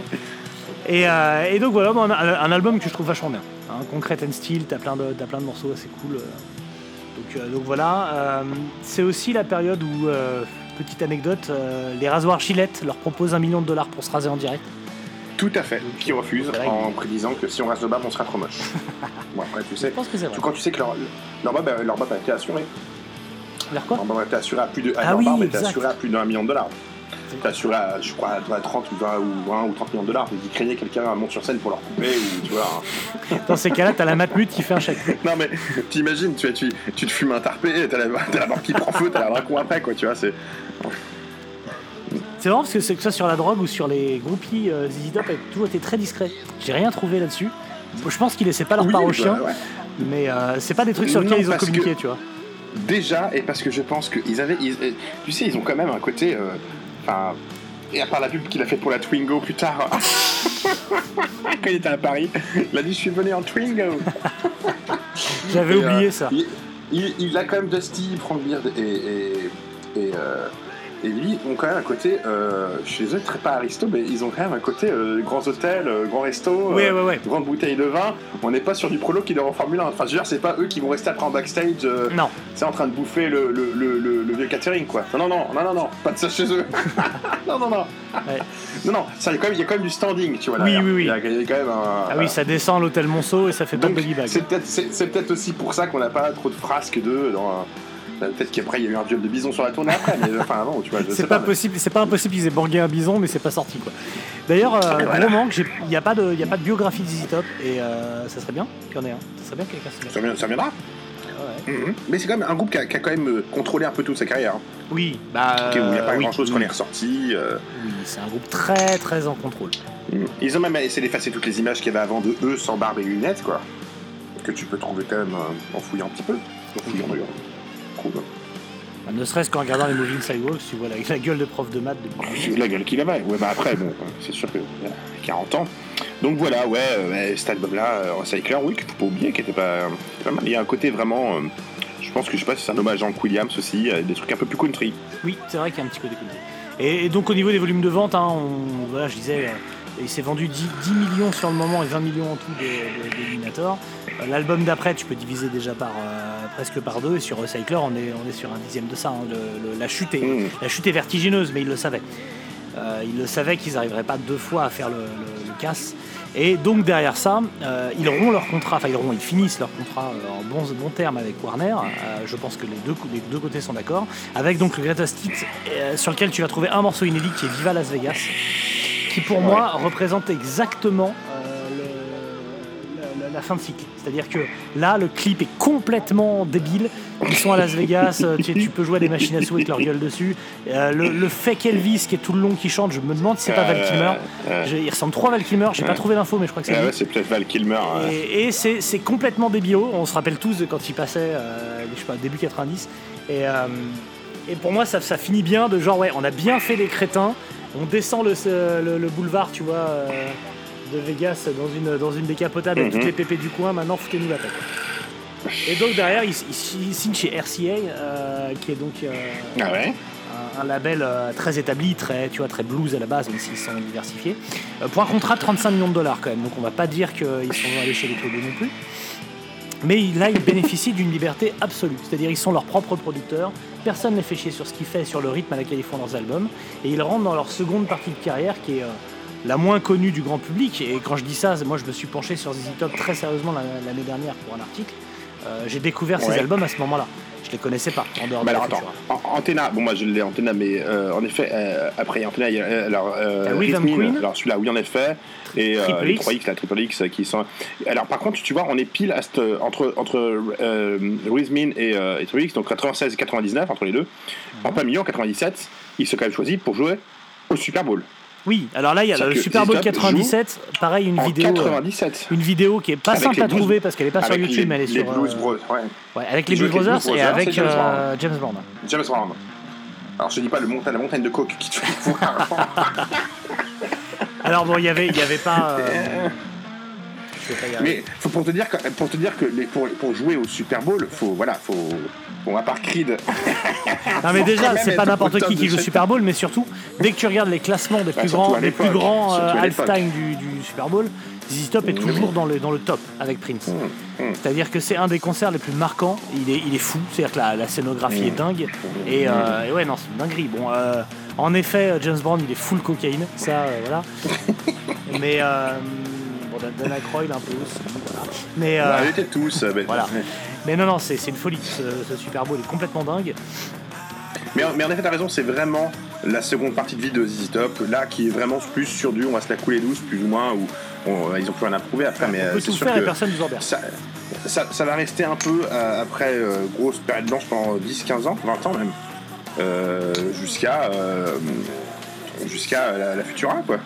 Et, euh, et donc voilà, un, un album que je trouve vachement bien. Hein, Concrete and Steel, t'as plein de, t'as plein de morceaux assez cool. euh. Donc, euh, donc voilà, euh, c'est aussi la période où, petite anecdote, les rasoirs Gillette leur proposent un million de dollars pour se raser en direct. Tout à fait, qui refuse en prédisant que si on reste de barbe, on sera trop moche. bon, après, tu sais, Je pense que c'est vrai. tu- quand tu sais que leur, leur, a- leur barbe a été assurée, Leur quoi leur barbe a été assurée à plus de, Ah leur oui, barbe a été exact. assurée à plus d'un million de dollars. T'es assuré à, je crois, à 30 ou 20 ou 20 ou 30 millions de dollars. Ils craignaient quelqu'un à monte sur scène pour leur couper ou tu vois. hein. Dans ces cas-là, t'as la matmute qui fait un chèque. Non mais t'imagines, tu, tu, tu te fumes un tarpé, t'as la, t'as la barbe qui prend feu, t'as d'un con après quoi, tu vois. C'est C'est marrant parce que c'est que ça sur la drogue ou sur les groupies, euh, ZZ Top a toujours été très discret. J'ai rien trouvé là-dessus. Je pense qu'ils laissaient pas leur Oui, part aux bah, chiens, ouais. mais euh, c'est pas des trucs sur lesquels ils ont que- communiqué, tu vois. Déjà, et parce que je pense qu'ils avaient. ils- euh, tu sais, ils ont quand même un côté. euh, Enfin. et à part la pub qu'il a fait pour la Twingo plus tard. quand il était à Paris, il a dit Je suis venu en Twingo. J'avais oublié ça. Il, il- il a quand même Dusty, Frank Beard et. et, et, euh, et lui ont quand même un côté, euh, je suis désolé, très pas aristo, mais ils ont quand même un côté euh, grands hôtels, euh, grands restos, euh, ouais, ouais. grandes bouteilles de vin. On n'est pas sur du prolo qui est en Formule 1. Enfin, je veux dire, c'est pas eux qui vont rester après en backstage. euh, Non, c'est en train de bouffer le, le, le, le- le vieux catering quoi. Non non non non non non, pas de ça chez eux. non non non. Ouais. Non non, ça, il y a quand même il y a quand même du standing, tu vois. Oui, derrière. oui, oui. Il y a, il y a quand même un. ah oui, ça descend l'hôtel Monceau et ça fait pas Donc de doggy bag. c'est peut-être c'est, c'est peut-être aussi pour ça qu'on n'a pas trop de frasques d'eux dans. un- Peut-être qu'après il y a eu un duel de bison sur la tournée après, mais enfin avant, tu vois. C'est pas mais- possible, c'est pas impossible qu'ils aient bangué un bison, mais c'est pas sorti quoi. D'ailleurs, euh, Voilà. gros manque, il n'y a, pas de- y a pas de biographie de ZZ Top et euh, ça serait bien qu'il y en ait un. Ça serait bien que quelqu'un mette. Ça, viendra. Ouais. Mhm. Mais c'est quand même un groupe qui a, qui a quand même euh, contrôlé un peu toute sa carrière. hein. Oui, bah. Il n'y a pas oui, grand chose oui, qu'on est ressorti. euh, Oui, c'est un groupe très très en contrôle. Mhm. Ils ont même essayé d'effacer toutes les images qu'il y avait avant de eux sans barbe et lunettes, quoi. Que tu peux trouver quand même en fouillant un petit peu. En fouillant d'ailleurs. Bah, ne serait-ce qu'en regardant les Moving Sidewalks, tu vois la, la gueule de prof de maths de La gueule qu'il avait. Ouais, bah après, bon, c'est sûr que euh, 40 ans. Donc voilà, ouais, euh, cet album-là, euh, Recycler, oui, qu'il faut pas oublier, qui était pas, pas mal. Il y a un côté vraiment. euh, je pense que je sais pas si c'est un hommage à Hank Williams aussi, euh, des trucs un peu plus country. Oui, c'est vrai qu'il y a un petit côté country. Et, et donc au niveau des volumes de vente, hein, on- voilà, je disais, euh, il s'est vendu 10, 10 millions sur le moment et 20 millions en tout de, de-. L'album d'après, tu peux diviser déjà par euh, presque par deux. Et sur Recycler, on est, on est sur un dixième de ça. hein. Le- le- la, chute est, Mm. la chute est vertigineuse, mais ils le savaient. Euh, ils le savaient qu'ils n'arriveraient pas deux fois à faire le, casse. Et donc derrière ça, euh, ils auront leur contrat, enfin ils auront, ils finissent leur contrat en bon termes avec Warner. Je pense que les deux, les deux côtés sont d'accord. Avec donc le Greatest Hit, euh, sur lequel tu vas trouver un morceau inédit qui est Viva Las Vegas, qui pour moi représente exactement la, fin de cycle. C'est-à-dire que là, le clip est complètement débile. Ils sont à Las Vegas, euh, tu, tu peux jouer à des machines à sous avec leur gueule dessus. Euh, le, le fake Elvis qui est tout le long qui chante, je me demande si c'est pas Val Kilmer. Il ressemble trop à Val Kilmer, j'ai pas trouvé d'infos, mais je crois que c'est ouais, c'est peut-être Val Kilmer. Et, et c'est complètement débile. On se rappelle tous de quand il passait, euh, je sais pas, début 90. Et, euh, Et pour moi, ça, ça finit bien de genre, ouais, on a bien fait les crétins, on descend le, le- le boulevard, tu vois, de Vegas dans une, dans une décapotable avec Mhm. toutes les pépés du coin, maintenant foutez-nous la quoi. Et donc derrière, il, il- signe chez RCA, euh, qui est donc euh, Ah ouais un, un label euh, très établi, très, tu vois, très blues à la base, même s'ils sont diversifiés, pour un contrat de 35 millions de dollars quand même. Donc on va pas dire qu'ils sont allés chez les clés non plus. Mais là, ils bénéficient d'une liberté absolue. C'est-à-dire, ils sont leurs propres producteurs. Personne ne les fait chier sur ce qu'ils font, sur le rythme à laquelle ils font leurs albums. Et ils rentrent dans leur seconde partie de carrière qui est la moins connue du grand public. Et quand je dis ça, moi, je me suis penché sur ZZ Top très sérieusement la- l'année dernière pour un article. Euh, J'ai découvert ces Ouais. albums à ce moment-là. Je les connaissais pas en dehors Bah de alors la attends, Futura. An- Antenna, bon moi je l'ai Antenna, mais euh, en effet, euh, après Antenna, il y a alors, alors celui-là oui en effet, et les X. 3X, la Triple X qui sont... Alors par contre, tu vois, on est pile à cette- entre, entre Rhythm In et, et Triple X, donc 96 et 99, entre les deux, en plein milieu, en 97, ils se sont quand même choisis pour jouer au Super Bowl. Oui, alors là, il y a le Super Bowl ZZ Top 97, pareil, une vidéo. euh, 97. Une vidéo qui est pas Avec simple à Blues- trouver parce qu'elle est pas sur YouTube, les, mais elle est les sur. Blues euh, Bros, ouais. ouais, avec les Blues Brothers et avec James euh, James Brown. James Brown. Alors je te dis pas le la montagne de coke qui te fait voir. Alors bon, il y avait, il y avait pas. euh, Mais faut pour te dire que pour te dire que les, pour, pour jouer au Super Bowl, faut voilà, faut bon à part Creed. Non mais déjà, c'est pas n'importe qui qui joue au Super Bowl, mais surtout, dès que tu regardes les classements des plus surtout grands, des plus grands euh, halftime du, du Super Bowl, ZZ Top est Mmh. toujours dans le, dans le top avec Prince. Mmh. C'est-à-dire que c'est un des concerts les plus marquants. Il est, il est fou, c'est-à-dire que la, la scénographie Mmh. est dingue. Et, euh, et ouais, non, c'est une dinguerie. Bon, euh, en effet, James Brown, il est full cocaïne, ça, euh, voilà. Mais euh, bon, Aykroyd un peu aussi. Voilà. Mais, euh, Ouais, tous. euh, ben, voilà. mais non, non, c'est une folie. Ce, ce Super Bowl est complètement dingue. Mais, en- mais en effet, t'as raison, c'est vraiment la seconde partie de vie de ZZ Top, là, qui est vraiment plus sur du on va se la couler douce, plus ou moins, où on- ils ont plus rien à prouver après, mais On euh, peut c'est tout sûr faire et que personne nous emmerde. ça, ça, ça va rester un peu euh, après euh, grosse période blanche pendant 10-15 ans, 20 ans même, euh, jusqu'à euh, jusqu'à la, la Futura, quoi.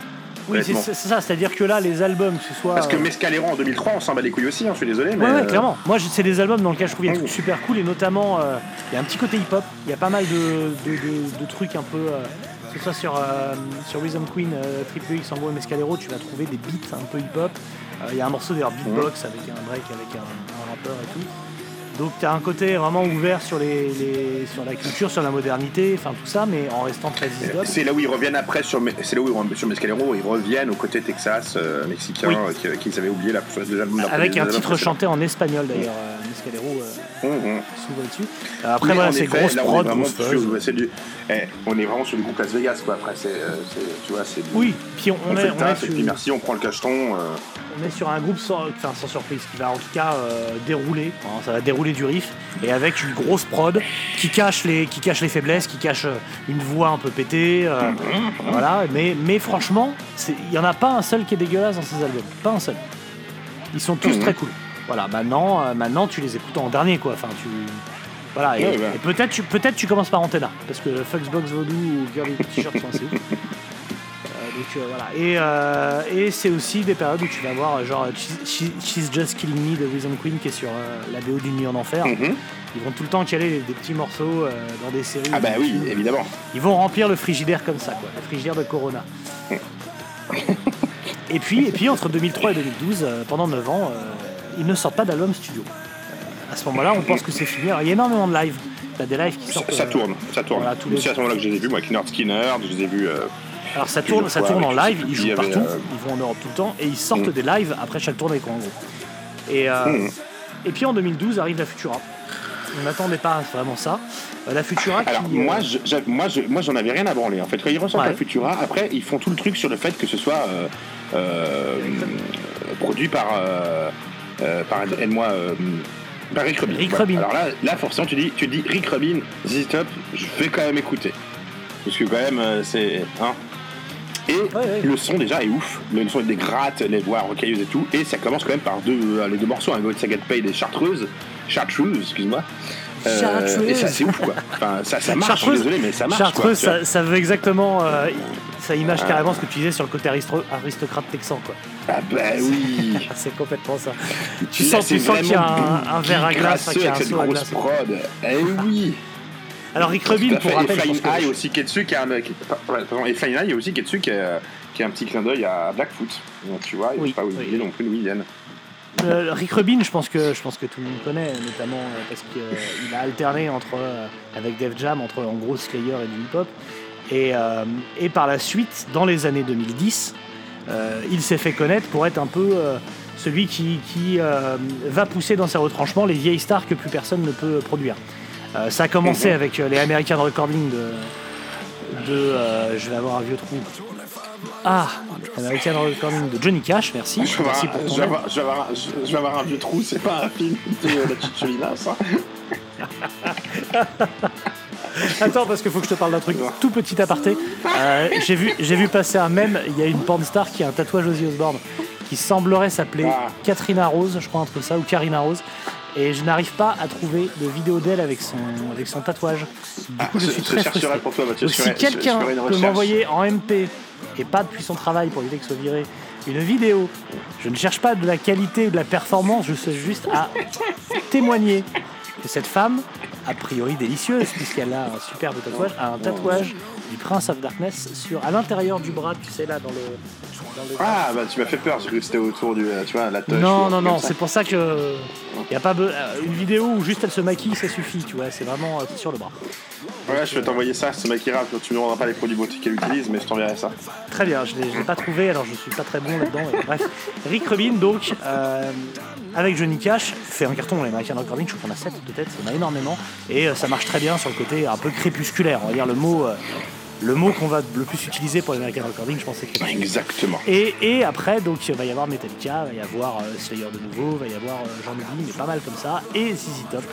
Oui, c'est ça, c'est-à-dire que là, les albums, que ce soit. Parce que euh, Mescalero en 2003, on s'en bat les couilles aussi, hein, je suis désolé, mais. Ouais, ouais, euh, clairement. Moi, c'est des albums dans lesquels je trouve qu'il y a des trucs super cool et notamment, euh, il y a un petit côté hip-hop. Il y a pas mal de, de- de- de trucs un peu. que ce soit sur, sur Rhythm Queen, Triple X, en gros, Mescalero, tu vas trouver des beats un peu hip-hop. Il y a un morceau d'ailleurs beatbox avec un break, avec un, un rappeur et tout. Donc tu as un côté vraiment ouvert sur, les, les- sur la culture, sur la modernité, enfin tout ça, mais en restant très easy up. C'est là où ils reviennent après sur, c'est là où ils reviennent sur Mescalero, ils reviennent au côté Texas euh, mexicain Oui. euh, qui- qu'ils avaient oublié la albums Avec un titre chanté en espagnol d'ailleurs, euh, Mescalero euh, hum. s'ouvre dessus. Euh, Après voilà, c'est grosse là, on est sur- du- eh, on est vraiment sur du groupe Las Vegas quoi. Après c'est, euh, tu vois, c'est. Oui, puis on, On, on fait est, le on est et sur- puis merci, on prend le cacheton. euh, On est sur un groupe sans, enfin, sans surprise qui va en tout cas euh, dérouler, hein, ça va dérouler du riff et avec une grosse prod qui cache les, qui cache les faiblesses, qui cache euh, une voix un peu pétée, euh, voilà. Mais, mais franchement, il y en a pas un seul qui est dégueulasse dans ces albums, pas un seul. Ils sont tous Mhm. très cool. Voilà, maintenant, euh, maintenant tu les écoutes en dernier quoi. Enfin, tu voilà et, Ouais, ouais. et peut-être tu peut-être tu commences par Antenna parce que Fuxbox Voodoo ou Girly T-shirt sont assez donc euh, voilà. Et, euh, et c'est aussi des périodes où tu vas voir euh, genre She's, She- She's Just Killing Me de Rhythm Queen qui est sur euh, la BO d'une nuit en enfer. mhm. Ils vont tout le temps caler des petits morceaux euh, dans des séries. Ah bah oui, évidemment. Ils vont remplir le frigidaire comme ça, quoi, le frigidaire de Corona. et, puis, et puis entre 2003 et 2012, euh, pendant 9 ans, euh, ils ne sortent pas d'album studio. Euh, à ce moment-là, on pense que c'est fini. Alors, il y a énormément de lives. T'as des lives qui sortent. ça euh, tourne, ça tourne. voilà, C'est à ce moment-là que je les ai vus, moi, Skinner, je les ai vus. euh, Alors ça tourne, ça tourne en live, ils jouent partout, euh, ils vont en Europe tout le temps et ils sortent Mm. des lives après chaque tournée quoi en gros. Et, euh, Mm. et puis en 2012 arrive la Futura. On n'attendait pas vraiment ça. Euh, La Futura Alors qui, moi, euh, je, moi, je- moi, j'en avais rien à branler. En fait, quand ils ressortent Ouais. la Futura, après, ils font tout le truc sur le fait que ce soit euh, produit par par aide-moi par Rick Rubin. Rick Voilà. Rubin. Alors là, là, forcément, tu dis, tu dis Rick Rubin, ZZ Top, je vais quand même écouter, parce que quand même, c'est hein. Et ouais. le son déjà est ouf. Le son des grattes, les voix rocailleuses et tout. Et ça commence quand même par deux, euh, les deux morceaux, un God Sagat Paid et Chartreuse. Chartreuse, excuse-moi. Euh, Chartreuse. et ça c'est ouf quoi. Enfin, ça, ça marche, Chartreuse- désolé, mais ça marche. Chartreuse, quoi, ça, ça veut exactement. euh, ça image Ah. carrément ce que tu disais sur le côté aristocrate texan quoi. Ah bah oui. C'est complètement ça. Tu Là, sens, tu sens qu'il y a un, un verre à glace, crasseux qu'il y a un seau à glace. prod. Eh oui. Alors Rick Rubin, pour rappel, et Flying Eye aussi qui a un, qui- pardon, et Flying Eye aussi qui est dessus, qui a, qui a un petit clin d'œil à Blackfoot. Donc, Tu vois, il ne Oui, pas oublier oui. non plus d'où. Euh, Rick Rubin, je pense que je pense que tout le monde connaît, notamment euh, parce qu'il a alterné entre euh, avec Def Jam entre en gros Slayer et du hip hop. Et, euh, et par la suite, dans les années 2010, euh, il s'est fait connaître pour être un peu euh, celui qui, qui, euh, va pousser dans ses retranchements les vieilles stars que plus personne ne peut produire. Euh, ça a commencé avec euh, les American Recording de, de euh, je vais avoir un vieux trou. Ah, American Recording de Johnny Cash, merci. Je vais Merci avoir, pour ton je vais avoir- je vais avoir un- je- je vais avoir un vieux trou, c'est pas un film de la Chicholina, ça. Attends, parce qu'il faut que je te parle d'un truc tout petit aparté. Euh, j'ai vu, j'ai vu passer un mème. Il y a une porn star qui a un tatouage Ozzy Osbourne qui semblerait s'appeler Ah. Katrina Rose, je crois un truc ça, ou Karina Rose. Et je n'arrive pas à trouver de vidéo d'elle avec son, avec son tatouage. Du coup, je je- suis très frustré. pour toi, Mathieu, Donc, si quelqu'un peut m'envoyer en MP et pas depuis son travail pour éviter que soit viré une vidéo, je ne cherche pas de la qualité ou de la performance, je sais juste à témoigner que cette femme, a priori délicieuse, puisqu'elle a un superbe tatouage, a un tatouage du Prince of Darkness sur, à l'intérieur du bras, tu sais, là, dans le. dans le- Ah, bah tu m'as fait peur, cru que c'était autour du. Tu vois, la touche. non, non, non, c'est pour ça que. Y a pas euh, une vidéo où juste elle se maquille, ça suffit, tu vois, c'est vraiment sur le bras. Ouais, je vais t'envoyer ça, c'est Makira, tu ne me rendras pas les produits beauté qu'elle utilise, mais je t'enverrai ça. Très bien, je ne l'ai pas trouvé, alors je suis pas très bon là-dedans. mais bref, Rick Rubin, donc, euh, avec Johnny Cash, fait un carton les American Recording, je crois qu'on a 7 peut-être, il en a énormément, et euh, ça marche très bien sur le côté un peu crépusculaire, on va dire le mot, euh, le mot qu'on va le plus utiliser pour les American Recording, je pense c'est crépusculaire. Exactement. Et, et après, donc, il va y avoir Metallica, il va y avoir euh, Slayer de nouveau, il va y avoir, euh, j'en oublie, mais pas mal comme ça, et ZZ Top.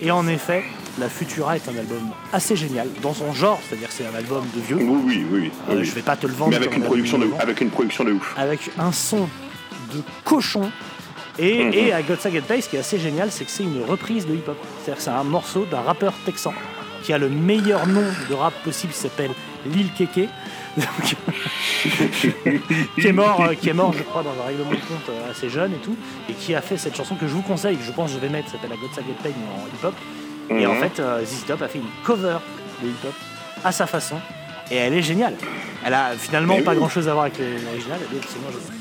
Et en effet, La Futura est un album assez génial dans son genre, c'est-à-dire que c'est un album de vieux. Oui, oui, oui. Euh, oui. Je vais pas te le vendre. Mais avec une, un production de, avec une production de ouf. avec un son de cochon. Et, Mhm. et à God Save Pace, ce qui est assez génial, c'est que c'est une reprise de hip-hop. C'est-à-dire que c'est un morceau d'un rappeur texan qui a le meilleur nom de rap possible, qui s'appelle Lil Keke. Qui est mort, euh, qui est mort, je crois, dans un règlement de compte euh, assez jeune et tout, et qui a fait cette chanson que je vous conseille, que je pense que je vais mettre, s'appelle la God Save Pain en hip-hop. Et en Mhm. fait, euh, ZZ Top a fait une cover de hip-hop à sa façon, et elle est géniale. Elle a finalement Mais pas oui. grand-chose à voir avec l'original, elle est absolument géniale.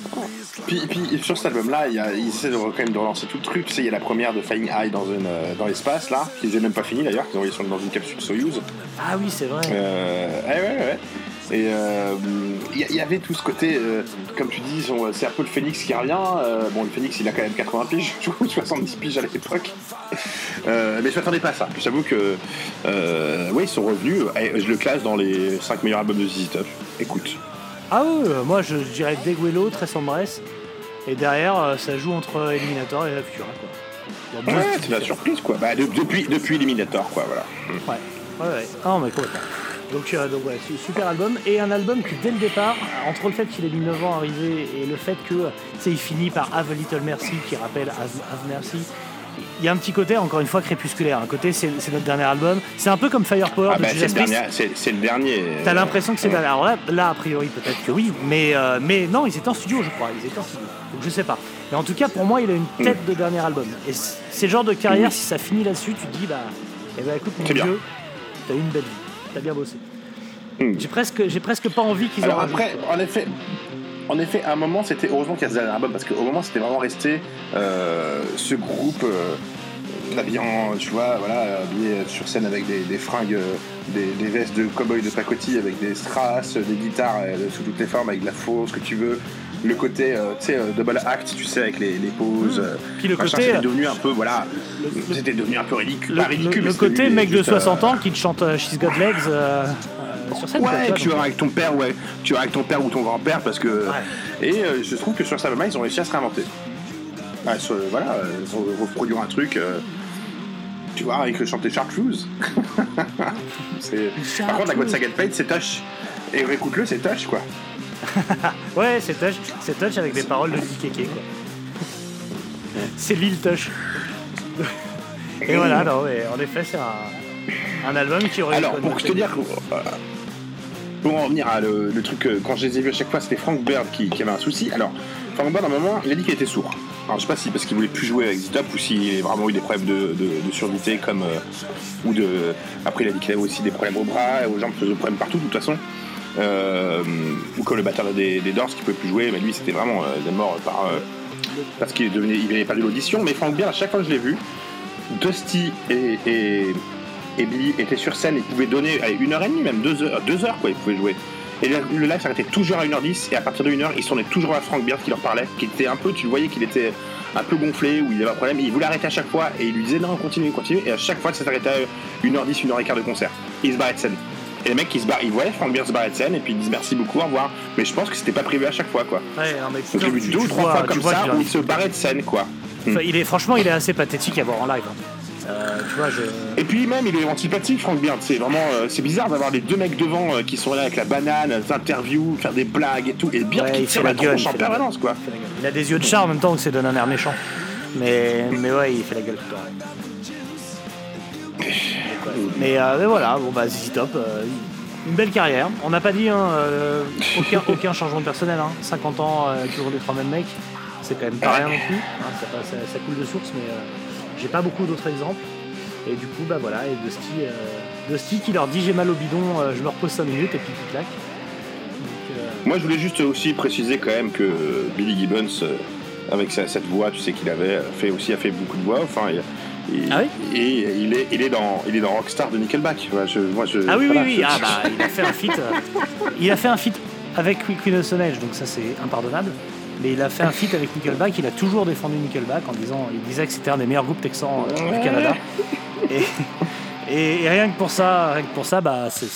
Puis, puis sur cet album-là, y ils essaient de, quand même de relancer tout le truc. Tu sais, il y a la première de Flying High dans, une, euh, dans l'espace, là, qu'ils n'avaient même pas fini d'ailleurs, qu'ils ont envoyé dans une capsule Soyuz. Ah oui, c'est vrai. Euh, ouais, ouais, ouais. Et euh, il y, il y avait tout ce côté, euh, comme tu dis, c'est un peu le Phoenix qui revient. Euh, bon, le Phoenix, il a quand même 80 piges, du coup, 70 piges à l'époque. Euh, mais je m'attendais pas à ça. J'avoue que, euh, ouais, ils sont revenus. Et je le classe dans les 5 meilleurs albums de ZZ Top. Écoute. Ah oui, euh, moi je dirais Deguelo, Tres Hombres, et derrière euh, ça joue entre Eliminator et La Futura. Quoi. Ouais, c'est la surprise, quoi. Bah, de- depuis, depuis Eliminator, quoi, voilà. Ouais, ouais, ouais. Ah non, mais complètement. Donc, euh, donc ouais, su- super album. Et un album qui, dès le départ, entre le fait qu'il ait mis 9 ans à arriver et le fait que, il finit par Have a Little Mercy, qui rappelle Have, Have Mercy, il y a un petit côté, encore une fois, crépusculaire. Un côté, c'est notre dernier album. C'est un peu comme Firepower Ah, de bah, c'est le, dernier, le. T'as l'impression que c'est dernier. Alors là, là, a priori, peut-être que oui, mais, euh, mais non, ils étaient en studio, je crois. Ils étaient en studio. Donc je sais pas. Mais en tout cas, pour moi, il a une Mm. tête de dernier album. Et c'est le genre de carrière, si ça finit là-dessus, tu te dis, bah, eh ben écoute, mon vieux, t'as eu une belle vie. T'as bien bossé. Mm. J'ai presque, j'ai presque pas envie qu'ils en après, en effet, en effet, à un moment, c'était heureusement qu'il y a ce dernier album parce qu'au moment, c'était vraiment resté euh, ce groupe euh, habillant, tu vois, voilà, habillé sur scène avec des, des fringues, euh, des, des vestes de cowboy de pacotille avec des strass, des guitares sous toutes les formes, avec de la fausse, ce que tu veux. Le côté, tu sais, double act, tu sais, avec les, les pauses. euh, Puis le machin, côté, c'était devenu un peu, voilà, c'était devenu un peu ridicule. Le, pas ridicule, le- mais le c'était côté mec de juste, euh, 60 ans qui te chante She's Got Legs sur scène. quoi, Ouais, vois, tu donc, vas avec ton père, ouais. Tu vas avec ton père ou ton grand-père parce que. Et euh, je trouve que sur album ils ont réussi à se réinventer. Ouais, sur- voilà, euh, ils ont reproduire un truc. euh, tu vois, avec le chanter Chartreuse. Par contre, la God Saga Fate, c'est touch. Et écoute-le, c'est touch, quoi. Ouais, c'est touch, c'est touch avec des paroles de Lil Keke, quoi. C'est Lil Touch. Et voilà, non, mais en effet, c'est un, un album qui aurait. Alors, pour te dire, euh, pour en revenir à le, truc, euh, quand je les ai vus à chaque fois, c'était Frank Bird qui, avait un souci. Alors, Frank Bird, à un moment, il a dit qu'il était sourd. Alors, je sais pas si parce qu'il voulait plus jouer avec Zitop ou s'il a vraiment eu des problèmes de, de, surdité comme euh, ou de. Après, il a dit qu'il avait aussi des problèmes au bras, aux jambes, des problèmes partout de toute façon. Euh, ou comme le batteur des, des Doors qui pouvait plus jouer, mais lui c'était vraiment euh, mort par parce qu'il devenu, il avait perdu l'audition. Mais Frank Beard, à chaque fois que je l'ai vu, Dusty et, et Billy étaient sur scène, ils pouvaient donner allez, une heure et demie, même deux heures, deux heures quoi, ils pouvaient jouer. Et le live s'arrêtait toujours à 1h10 et à partir de 1h, ils sonnaient toujours à Frank Beard qui leur parlait, qui était un peu, tu le voyais qu'il était un peu gonflé, où il avait un problème, et il voulait arrêter à chaque fois et il lui disait non, continue, continue, et à chaque fois ça s'arrêtait à 1h10, 1h15 de concert. Il se barrait de scène. Et les mecs qui se barrent, ils voyaient Frank Beard se barrer de scène et puis ils disent merci beaucoup, au revoir. Mais je pense que c'était pas prévu à chaque fois quoi. Ouais, non, mais Donc j'ai vu deux ou trois vois- fois comme ça où il se barrait de scène quoi. Enfin, il est, franchement, il est assez pathétique à voir en live. hein. Euh, tu vois, je. Et puis même, il est antipathique, Frank Beard. C'est vraiment, euh, c'est bizarre d'avoir les deux mecs devant euh, qui sont là avec la banane, des interviews, faire des blagues et tout. Et Beard Ouais, qui il tire fait la la gueule, tronche en permanence, quoi. Il a des yeux de chat en même temps que c'est donne un air méchant. Mais, mais ouais, il fait la gueule tout le temps. Mais, euh, mais voilà, bon bah ZZ Top, euh, une belle carrière. On n'a pas dit hein, euh, aucun, aucun changement de personnel. Hein. 50 ans, euh, toujours les trois mêmes mecs. C'est quand même pas rien non plus. hein, ça, ça- ça coule de source, mais euh, j'ai pas beaucoup d'autres exemples. Et du coup, bah voilà, et Dusty, euh, Dusty qui leur dit j'ai mal au bidon, euh, je me repose 5 minutes et puis il claque. Donc, euh, Moi, je voulais juste aussi préciser quand même que Billy Gibbons, euh, avec sa- cette voix, tu sais qu'il avait euh, fait aussi a fait beaucoup de voix. Enfin, il- Ah et il est, il est dans, il est dans Rockstar de Nickelback. Je, moi, je, Ah oui, voilà, oui, oui. je- Ah, bah, il a fait un feat. euh, il a fait un feat avec Queen of Stone Age, donc ça c'est impardonnable. Mais il a fait un feat avec Nickelback. Il a toujours défendu Nickelback en disant, il disait que c'était un des meilleurs groupes texans euh, du Canada. Et, et- et rien que pour ça, rien que pour ça, bah, c'est-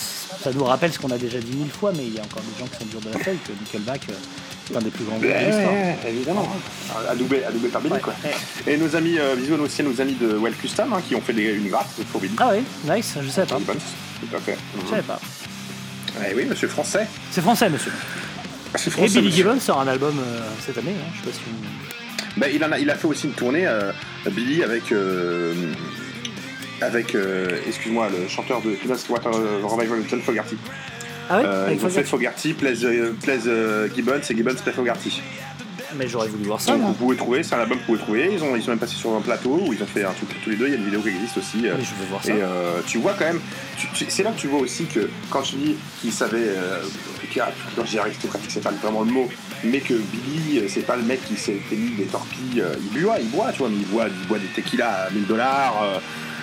ça nous rappelle ce qu'on a déjà dit mille fois, mais il y a encore des gens qui sont durs de la feuille que Nickelback euh, est un des plus grands groupes de Ouais, évidemment. Adoubé, adoubé par Billy, Ouais, quoi. Et nos amis, euh, bisous aussi à nos amis de Well Custom, hein, qui ont fait des, une gratte pour Billy. Ah ouais, nice, je savais pas. Tout à fait. Je savais pas. Eh oui, monsieur français. C'est français, monsieur. Et Billy. Gibbons sort un album euh, cette année. hein, Je sais pas si vous- Bah, il, en a, il a fait aussi une tournée, euh, Billy, avec. euh, avec, euh, excuse-moi, le chanteur de Creedence Water Revival, John Fogerty. Ah ouais avec ils ont fait Fogerty Fogerty, Plaise, Plaise, Gibbons et Gibbons Plaise Fogerty. Mais j'aurais voulu voir ça, Donc vous pouvez trouver, c'est un album que vous pouvez trouver. Ils, ont, ils sont même passés sur un plateau où ils ont fait un truc tous les deux. Il y a une vidéo qui existe aussi. euh, je veux voir ça. et euh, tu vois quand même, c'est là que tu vois aussi que quand je dis qu'il savait, euh, a- quand dis aristocratique, c'est pas vraiment le mot, mais que Billy, euh, c'est pas le mec qui s'est fait mis des torpilles, il boit, il boit, tu vois, mais il boit, il boit des tequila à 1000 dollars.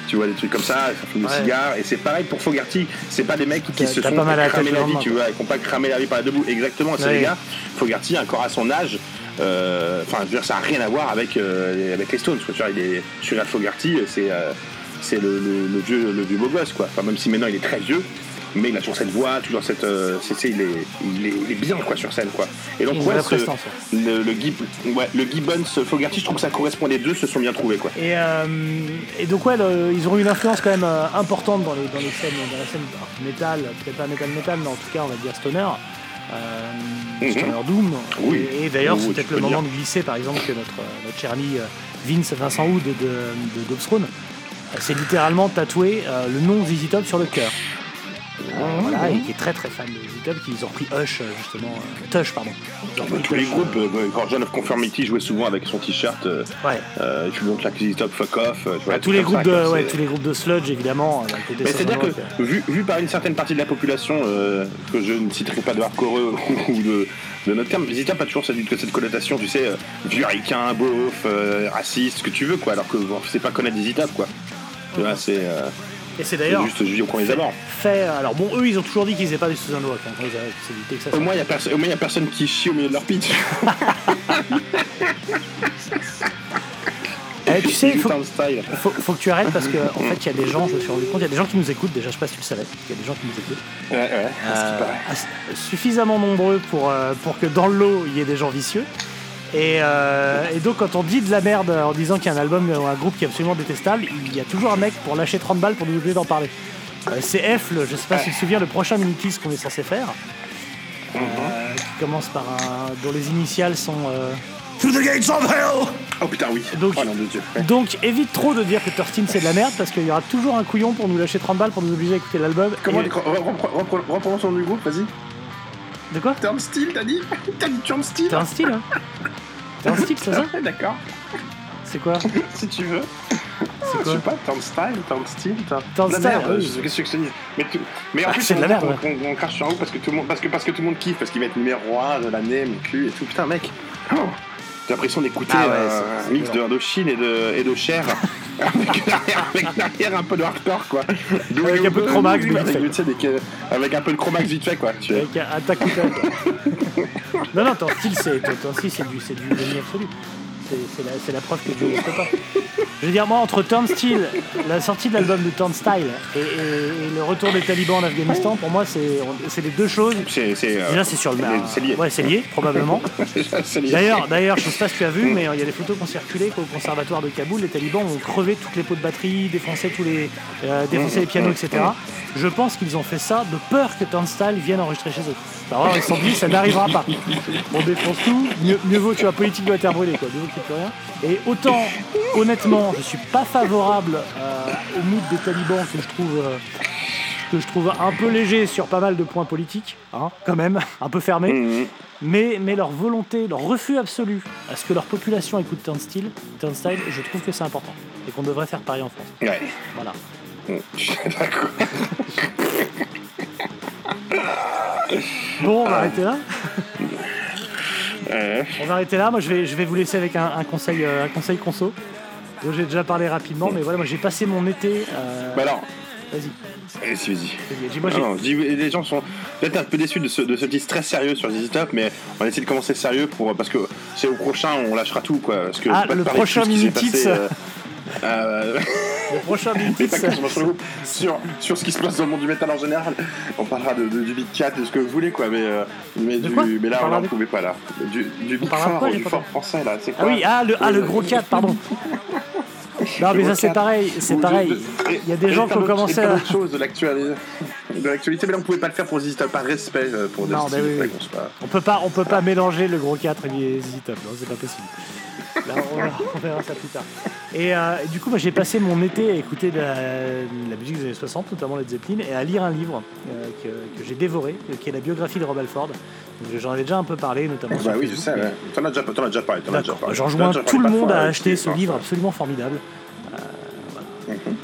tu vois des trucs comme ça, ça fume des Ouais. cigares, et c'est pareil pour Fogarty, c'est pas des mecs qui se sont pas mal à la cramé vie, tu vois, et qui ont pas cramé la vie par la debout. Exactement, c'est Ouais. les gars, Fogarty, encore à son âge, enfin, je veux dire, ça n'a rien à voir avec, euh, avec les Stones, quoi, tu vois, il est, sur Fogarty, c'est euh, c'est le, le- le vieux, le vieux beau gosse, quoi. Enfin, même si maintenant il est très vieux, mais il a toujours cette voix, toujours cette. euh, c'est- il, est, il, est, il est bien, quoi, sur scène, quoi. Et donc, ouais, ce- le, le, Gib- ouais, le Gibbons Fogarty, je trouve que ça correspond, les deux se sont bien trouvés, quoi. Et, euh, et donc ouais, le- ils ont eu une influence quand même euh, importante dans les, dans les scènes, dans la scène métal, peut-être pas métal métal, mais en tout cas on va dire stoner, euh, Mhm. doom. Oui. Et, et d'ailleurs Oui, c'est peut-être le dire. moment de glisser par exemple que notre, notre cher ami euh, Vince Vincent Wood de, de, d'Obscrone, euh, c'est littéralement tatoué euh, le nom ZZ Top sur le cœur. Euh, voilà, et qui est très très fan de Top, qu'ils ont repris Hush euh, justement, euh, Tush pardon. Bah, tous les groupes, euh, quand John of Conformity jouait souvent avec son t-shirt, ouais. euh, tu donc la Top Fuck Off. tu vois, des tous les groupes ça, de ouais, tous les groupes de sludge évidemment. Mais c'est-à-dire que, vu, vu par une certaine partie de la population, euh, que je ne citerai pas de hardcore ou de, de notre terme, Zita pas toujours cette, cette connotation, tu sais, vieux ricain, beauf, euh, raciste, ce que tu veux, quoi, alors que bon, c'est pas connaître des Zita, quoi. Tu vois, c'est euh, Et c'est d'ailleurs juste je des abords. fait. Alors bon, eux ils ont toujours dit qu'ils n'étaient pas du Southern Rock. Hein, quand ils avaient-. Au moins, il n'y a, perso- personne qui chie au milieu de leur pitch. Eh, tu sais, il faut, faut, faut que tu arrêtes parce qu'en en fait il y a des gens, je me suis rendu compte, il y a des gens qui nous écoutent. Déjà, je sais pas si tu le savais, il y a des gens qui nous écoutent. Ouais, ouais, Euh, suffisamment nombreux pour, euh, pour que dans le lot il y ait des gens vicieux. Et, euh, et donc quand on dit de la merde en disant qu'il y a un album ou un groupe qui est absolument détestable, il y a toujours un mec pour lâcher 30 balles pour nous obliger d'en parler. Euh, c'est F, le- je sais pas si tu te souviens, le prochain mini qu'on est censé faire, euh, qui commence par un. dont les initiales sont. euh, To the gates of hell Oh putain, oui. Donc- oh nom de Dieu. Ouais. Donc évite trop de dire que Thurston c'est de la merde parce qu'il y aura toujours un couillon pour nous lâcher 30 balles pour nous obliger à écouter l'album. Comment Et- Reprenons son du groupe, vas-y. De quoi Turnstile, t'as dit T'as dit Turnstile T'as un style, hein un style, c'est ça D'accord. C'est quoi si tu veux. C'est Je quoi sais pas, Turnstile, Turnstile, Turn- Turnstile, je qu'est-ce que je te dis. Mais, tout- mais en Ah, plus, c'est de la on- merde, on, on- on crache sur un parce que tout le monde, parce que, parce que tout le monde kiffe, parce qu'il va être numéro 1 de l'année, mon cul et tout. Putain, mec, oh, j'ai l'impression d'écouter Ah ouais, un mix de Indochine et de, et de Cher, avec, avec derrière un peu de hardcore, quoi. Avec un peu de Chromax, vite avec, fait. avec un peu de Chromax vite fait, quoi. Avec un attaque. Non, non, ton style, c'est du, c'est du génie absolu. C'est la, preuve que Dieu n'existe pas. Je veux dire, moi, entre Turnstile, la sortie de l'album de Turnstile et, et- et le retour des talibans en Afghanistan, pour moi, c'est les deux choses. C'est euh, Déjà, c'est sur le. c'est lié. Ouais, c'est lié, probablement. D'ailleurs, d'ailleurs, je sais pas si tu as vu, mais euh, il y a des photos qui ont circulé qu'au conservatoire de Kaboul, les talibans ont crevé toutes les pots de batterie, défoncé tous les, euh, défoncé les pianos, etc. Je pense qu'ils ont fait ça de peur que Turnstile vienne enregistrer chez eux. Alors, ils se sont dit, ça n'arrivera pas. On défonce tout, mieux, mieux vaut, tu vois, politique doit être brûlée, quoi. Mieux vaut Et autant, honnêtement, je suis pas favorable euh, au mood des talibans que je trouve. euh, que je trouve un peu léger sur pas mal de points politiques, hein, quand même, un peu fermé. Mhm. Mais, mais leur volonté, leur refus absolu à ce que leur population écoute Turnstile, Turnstile, je trouve que c'est important. Et qu'on devrait faire pareil en France. Ouais. Voilà. D'accord. Bon, on va arrêter là. On va arrêter là. Moi, je vais, je vais vous laisser avec un, un conseil, euh, un conseil conso. dont j'ai déjà parlé rapidement, mais voilà, moi j'ai passé mon été. euh, Bah alors, Vas-y, vas-y. vas-y, Non, non, les gens sont peut-être un peu déçus de ce, de ce titre très sérieux sur ZZ Top, mais on essaie de commencer sérieux pour, parce que c'est au prochain, on lâchera tout, quoi. Parce que Ah, le prochain euh, euh, le prochain que sur, sur, ce qui se passe dans le monde du métal en général. On parlera de, de- du Big Cat, de ce que vous voulez, quoi. Mais, euh, mais, du, mais là, On ne pouvait pas, là. Du, du Big quoi, j'ai du Fort français, là. C'est Ah quoi oui, ah le, ah, le gros 4, pardon. Non, mais ça c'est pareil, c'est pareil. Il y a des gens qui ont commencé à. choses de l'actualité, de l'actualité, mais là on pouvait pas le faire pour ZZ Top, par respect euh, pour Non, bah oui, oui. pas- On peut pas, on peut pas mélanger le gros 4 et les Top, non, c'est pas possible. Là, on, verra- on verra ça plus tard. Et euh, du coup, moi, j'ai passé mon été à écouter de la, de la musique des années 60, notamment Led Zeppelin, et à lire un livre euh, que, que j'ai dévoré, qui est la biographie de Rob Alford. J'en avais déjà un peu parlé, notamment Bah sur oui, je sais, mais- ouais. T'en as déjà, t'en as déjà parlé, t'en as déjà D'accord. parlé. Je T'en as rejoins déjà tout le monde à acheter ce livre absolument formidable. Euh, voilà. Mhm.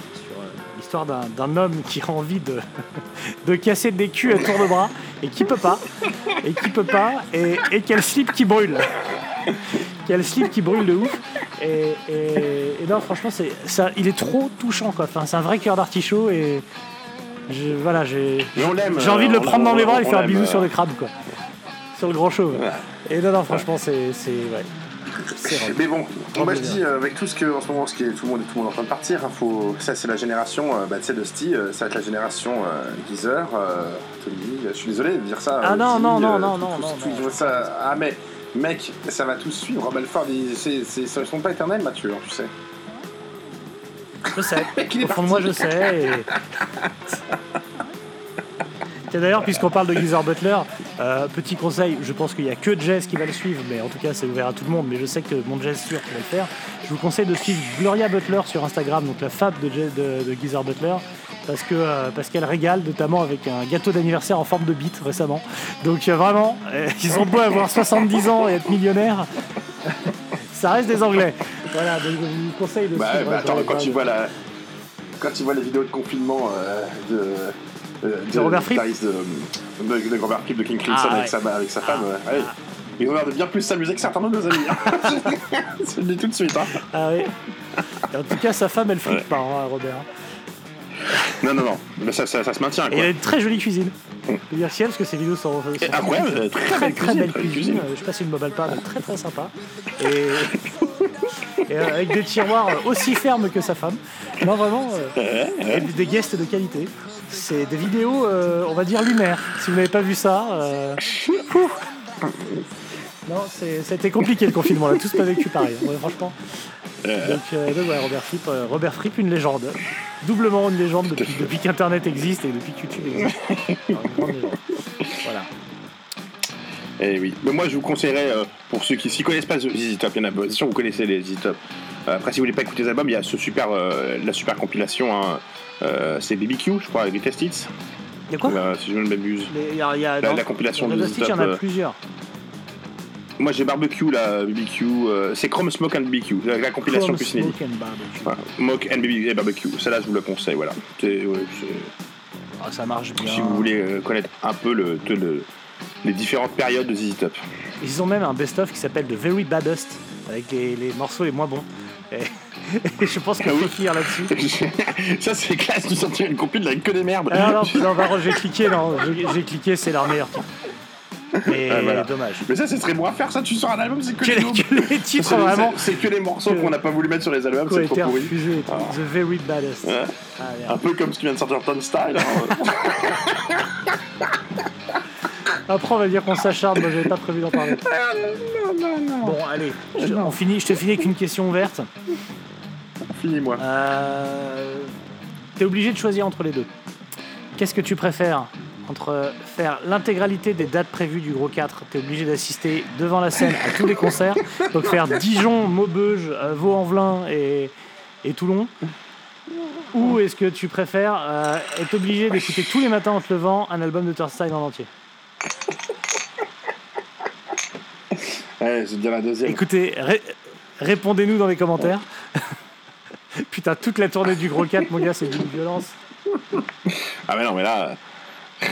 L'histoire d'un, homme qui a envie de, de casser des culs à tour de bras et qui peut pas. Et qui peut pas. Et, et quel slip qui brûle. quel slip qui brûle de ouf. Et, et- et non, franchement, c'est, ça, il est trop touchant. Quoi. Enfin, c'est un vrai cœur d'artichaut. Et je- voilà, j'ai, j'ai envie de le euh, prendre dans les bras et faire un bisou euh, sur le crâne. Quoi. Sur le grand chauve. Et non, non, franchement, c'est. c'est ouais. Mais bon, moi je dis euh, avec tout ce que en ce moment, ce qui est tout le monde, tout le monde est en train de partir, hein, faut, ça c'est la génération, euh, bah, tu sais, Dusty, euh, ça va être la génération Geezer, Tony, je suis désolé de dire ça. Ah non, non, non, non, non, non, ça, ah mais mec, ça va tous suivre. Rob Alford, ils, sont pas éternels, Mathieu, hein, tu sais. Je sais. Est Au fond de moi, je sais. Et... Tiens, D'ailleurs, puisqu'on parle de Geezer Butler, euh, petit conseil, je pense qu'il n'y a que Jess qui va le suivre, mais en tout cas, c'est ouvert à tout le monde. Mais je sais que mon Jess sûr va le faire. Je vous conseille de suivre Gloria Butler sur Instagram, donc la fab de, Jess- de, de Geezer Butler. Parce que euh, parce qu'elle régale, notamment avec un gâteau d'anniversaire en forme de bite récemment. Donc euh, vraiment, ils ont beau avoir 70 ans et être millionnaires, ça reste des Anglais. Voilà, donc je vous conseille de Bah, suivre. bah, attends, quand tu vois la, quand tu vois les vidéos de confinement euh, de, De Robert Fripp de, de, Robert Fripp de King Crimson Ah, avec, ouais. sa, avec sa femme, euh, ouais. ils ont l'air de bien plus s'amuser que certains de nos amis. hein. Je le dis tout de suite. Hein. Ah oui. Et en tout cas, sa femme, elle flippe pas, hein, Robert. Non, non, non, mais ça, ça, ça se maintient. Et Quoi. il a une très jolie cuisine. Je peux dire ciel parce que ses vidéos sont, sont Et incroyable, très, très très, belle très cuisine, belle très belle cuisine. cuisine. Je sais pas si une mobile pas, mais très très sympa. Et, et, euh, avec des tiroirs aussi fermes que sa femme. Non, vraiment, euh, et des guests de qualité. C'est des vidéos, euh, on va dire, lunaires. Si vous n'avez pas vu ça, euh. Non, c'était compliqué le confinement, on a tous pas vécu pareil, ouais, franchement. Donc, euh, donc, ouais, Robert Fripp, euh, Robert Fripp, une légende. Doublement une légende depuis, depuis qu'Internet existe et depuis que YouTube existe. Alors, une. Voilà. Eh oui. Mais moi, je vous conseillerais, euh, pour ceux qui s'y connaissent pas ZZ Top, il y en a, sûr, vous connaissez les ZZ Top. Euh, après, si vous voulez pas écouter les albums, il y a ce super, euh, la super compilation, hein, euh, c'est BBQ, je crois, Hits, Il y a quoi euh, si je ne m'abuse. Les- il y a, il y a- La- la compilation de Stitch, il y en a euh, plusieurs. Moi j'ai barbecue là, BBQ. euh, c'est Chrome Smoke and BBQ, la, la compilation Chrome plus inédite. Smoke and Barbecue. Voilà. Mock and BBQ et barbecue. Celle-là je vous la conseille, voilà. Ouais, Ah, ça marche bien. si vous voulez euh, connaître un peu le, le- le- les différentes périodes de ZZ Top. Ils ont même un best-of qui s'appelle The Very Baddest, avec les, les morceaux les moins bons. Et, et je pense qu'on peut finir là-dessus. Ça c'est classe de sortir une compil avec que des merdes. Ah non, non, Varro, j'ai cliqué, non, j'ai cliqué, c'est leur meilleur titre. Mais Ah, voilà. dommage. Mais ça, c'est très bon à faire, ça. Tu sors un album, c'est que, Que les que les titres C'est- vraiment c'est- que les morceaux qu'on n'a pas voulu mettre sur les albums, c'est trop pourri. Ah. The Very Baddest. Ouais. Ah. Un peu comme ce qui vient de sortir Ton Style. hein. Après, on va dire qu'on s'acharne, moi j'avais pas prévu d'en parler. Ah, Bon, allez, je, on finit, je te finis avec une question ouverte. Finis-moi. Euh, T'es obligé de choisir entre les deux. Qu'est-ce que tu préfères entre faire l'intégralité des dates prévues du Gros 4, t'es obligé d'assister devant la scène à tous les concerts, donc faire Dijon, Maubeuge, euh, Vaux-en-Velin et, et Toulon, ou est-ce que tu préfères euh, être obligé d'écouter tous les matins en te levant un album de Turnstile en entier? Ouais, je vais te dire la deuxième. Écoutez, ré- répondez-nous dans les commentaires. Putain, toute la tournée du Gros 4, mon gars, c'est d'une violence. Ah, mais non, mais là.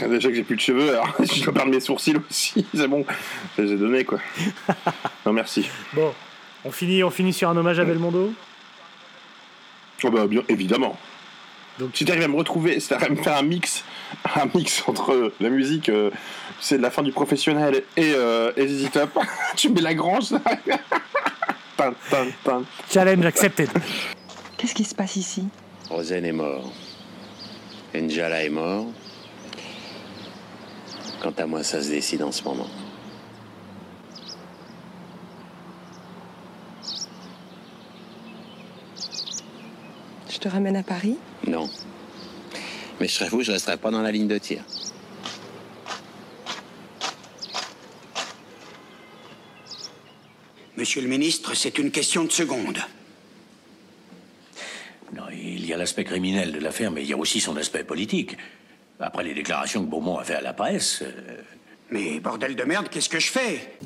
euh, Déjà que j'ai plus de cheveux, alors je dois perdre mes sourcils aussi. C'est bon. J'ai donné, quoi. Non, merci. Bon, on finit, on finit sur un hommage à Belmondo. Oh, bah, bien évidemment. Donc- si tu arrives à me retrouver, si tu arrives à me faire un mix, un mix entre la musique, euh, c'est de la fin du professionnel et, euh, et ZZ Top, tu mets la grange. Challenge accepted. Qu'est-ce qui se passe ici? Rosen est mort. Njala est mort. Quant à moi, ça se décide en ce moment. Je te ramène à Paris? Non. Mais je serais vous, je resterai pas dans la ligne de tir. Monsieur le ministre, c'est une question de seconde. Il y a l'aspect criminel de l'affaire, mais il y a aussi son aspect politique. Après les déclarations que Beaumont a fait à la presse, euh, Mais bordel de merde, qu'est-ce que je fais?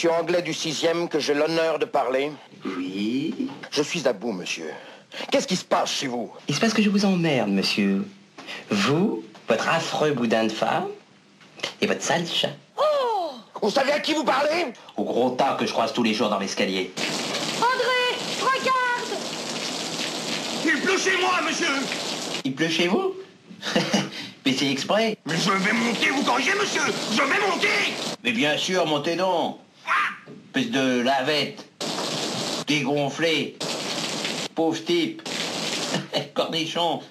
Monsieur anglais du sixième que j'ai l'honneur de parler Oui. Je suis à bout, monsieur. Qu'est-ce qui se passe chez vous? Il se passe que je vous emmerde, monsieur. Vous, votre affreux boudin de femme, et votre sale chat. Oh Vous savez à qui vous parlez? Au gros tas que je croise tous les jours dans l'escalier. André, regarde Il pleut chez moi, monsieur Il pleut chez vous? Mais c'est exprès. Mais je vais monter, vous corrigez, monsieur Je vais monter Mais bien sûr, montez donc. Espèce de lavette. Dégonflé. Pauvre type. Cornichon.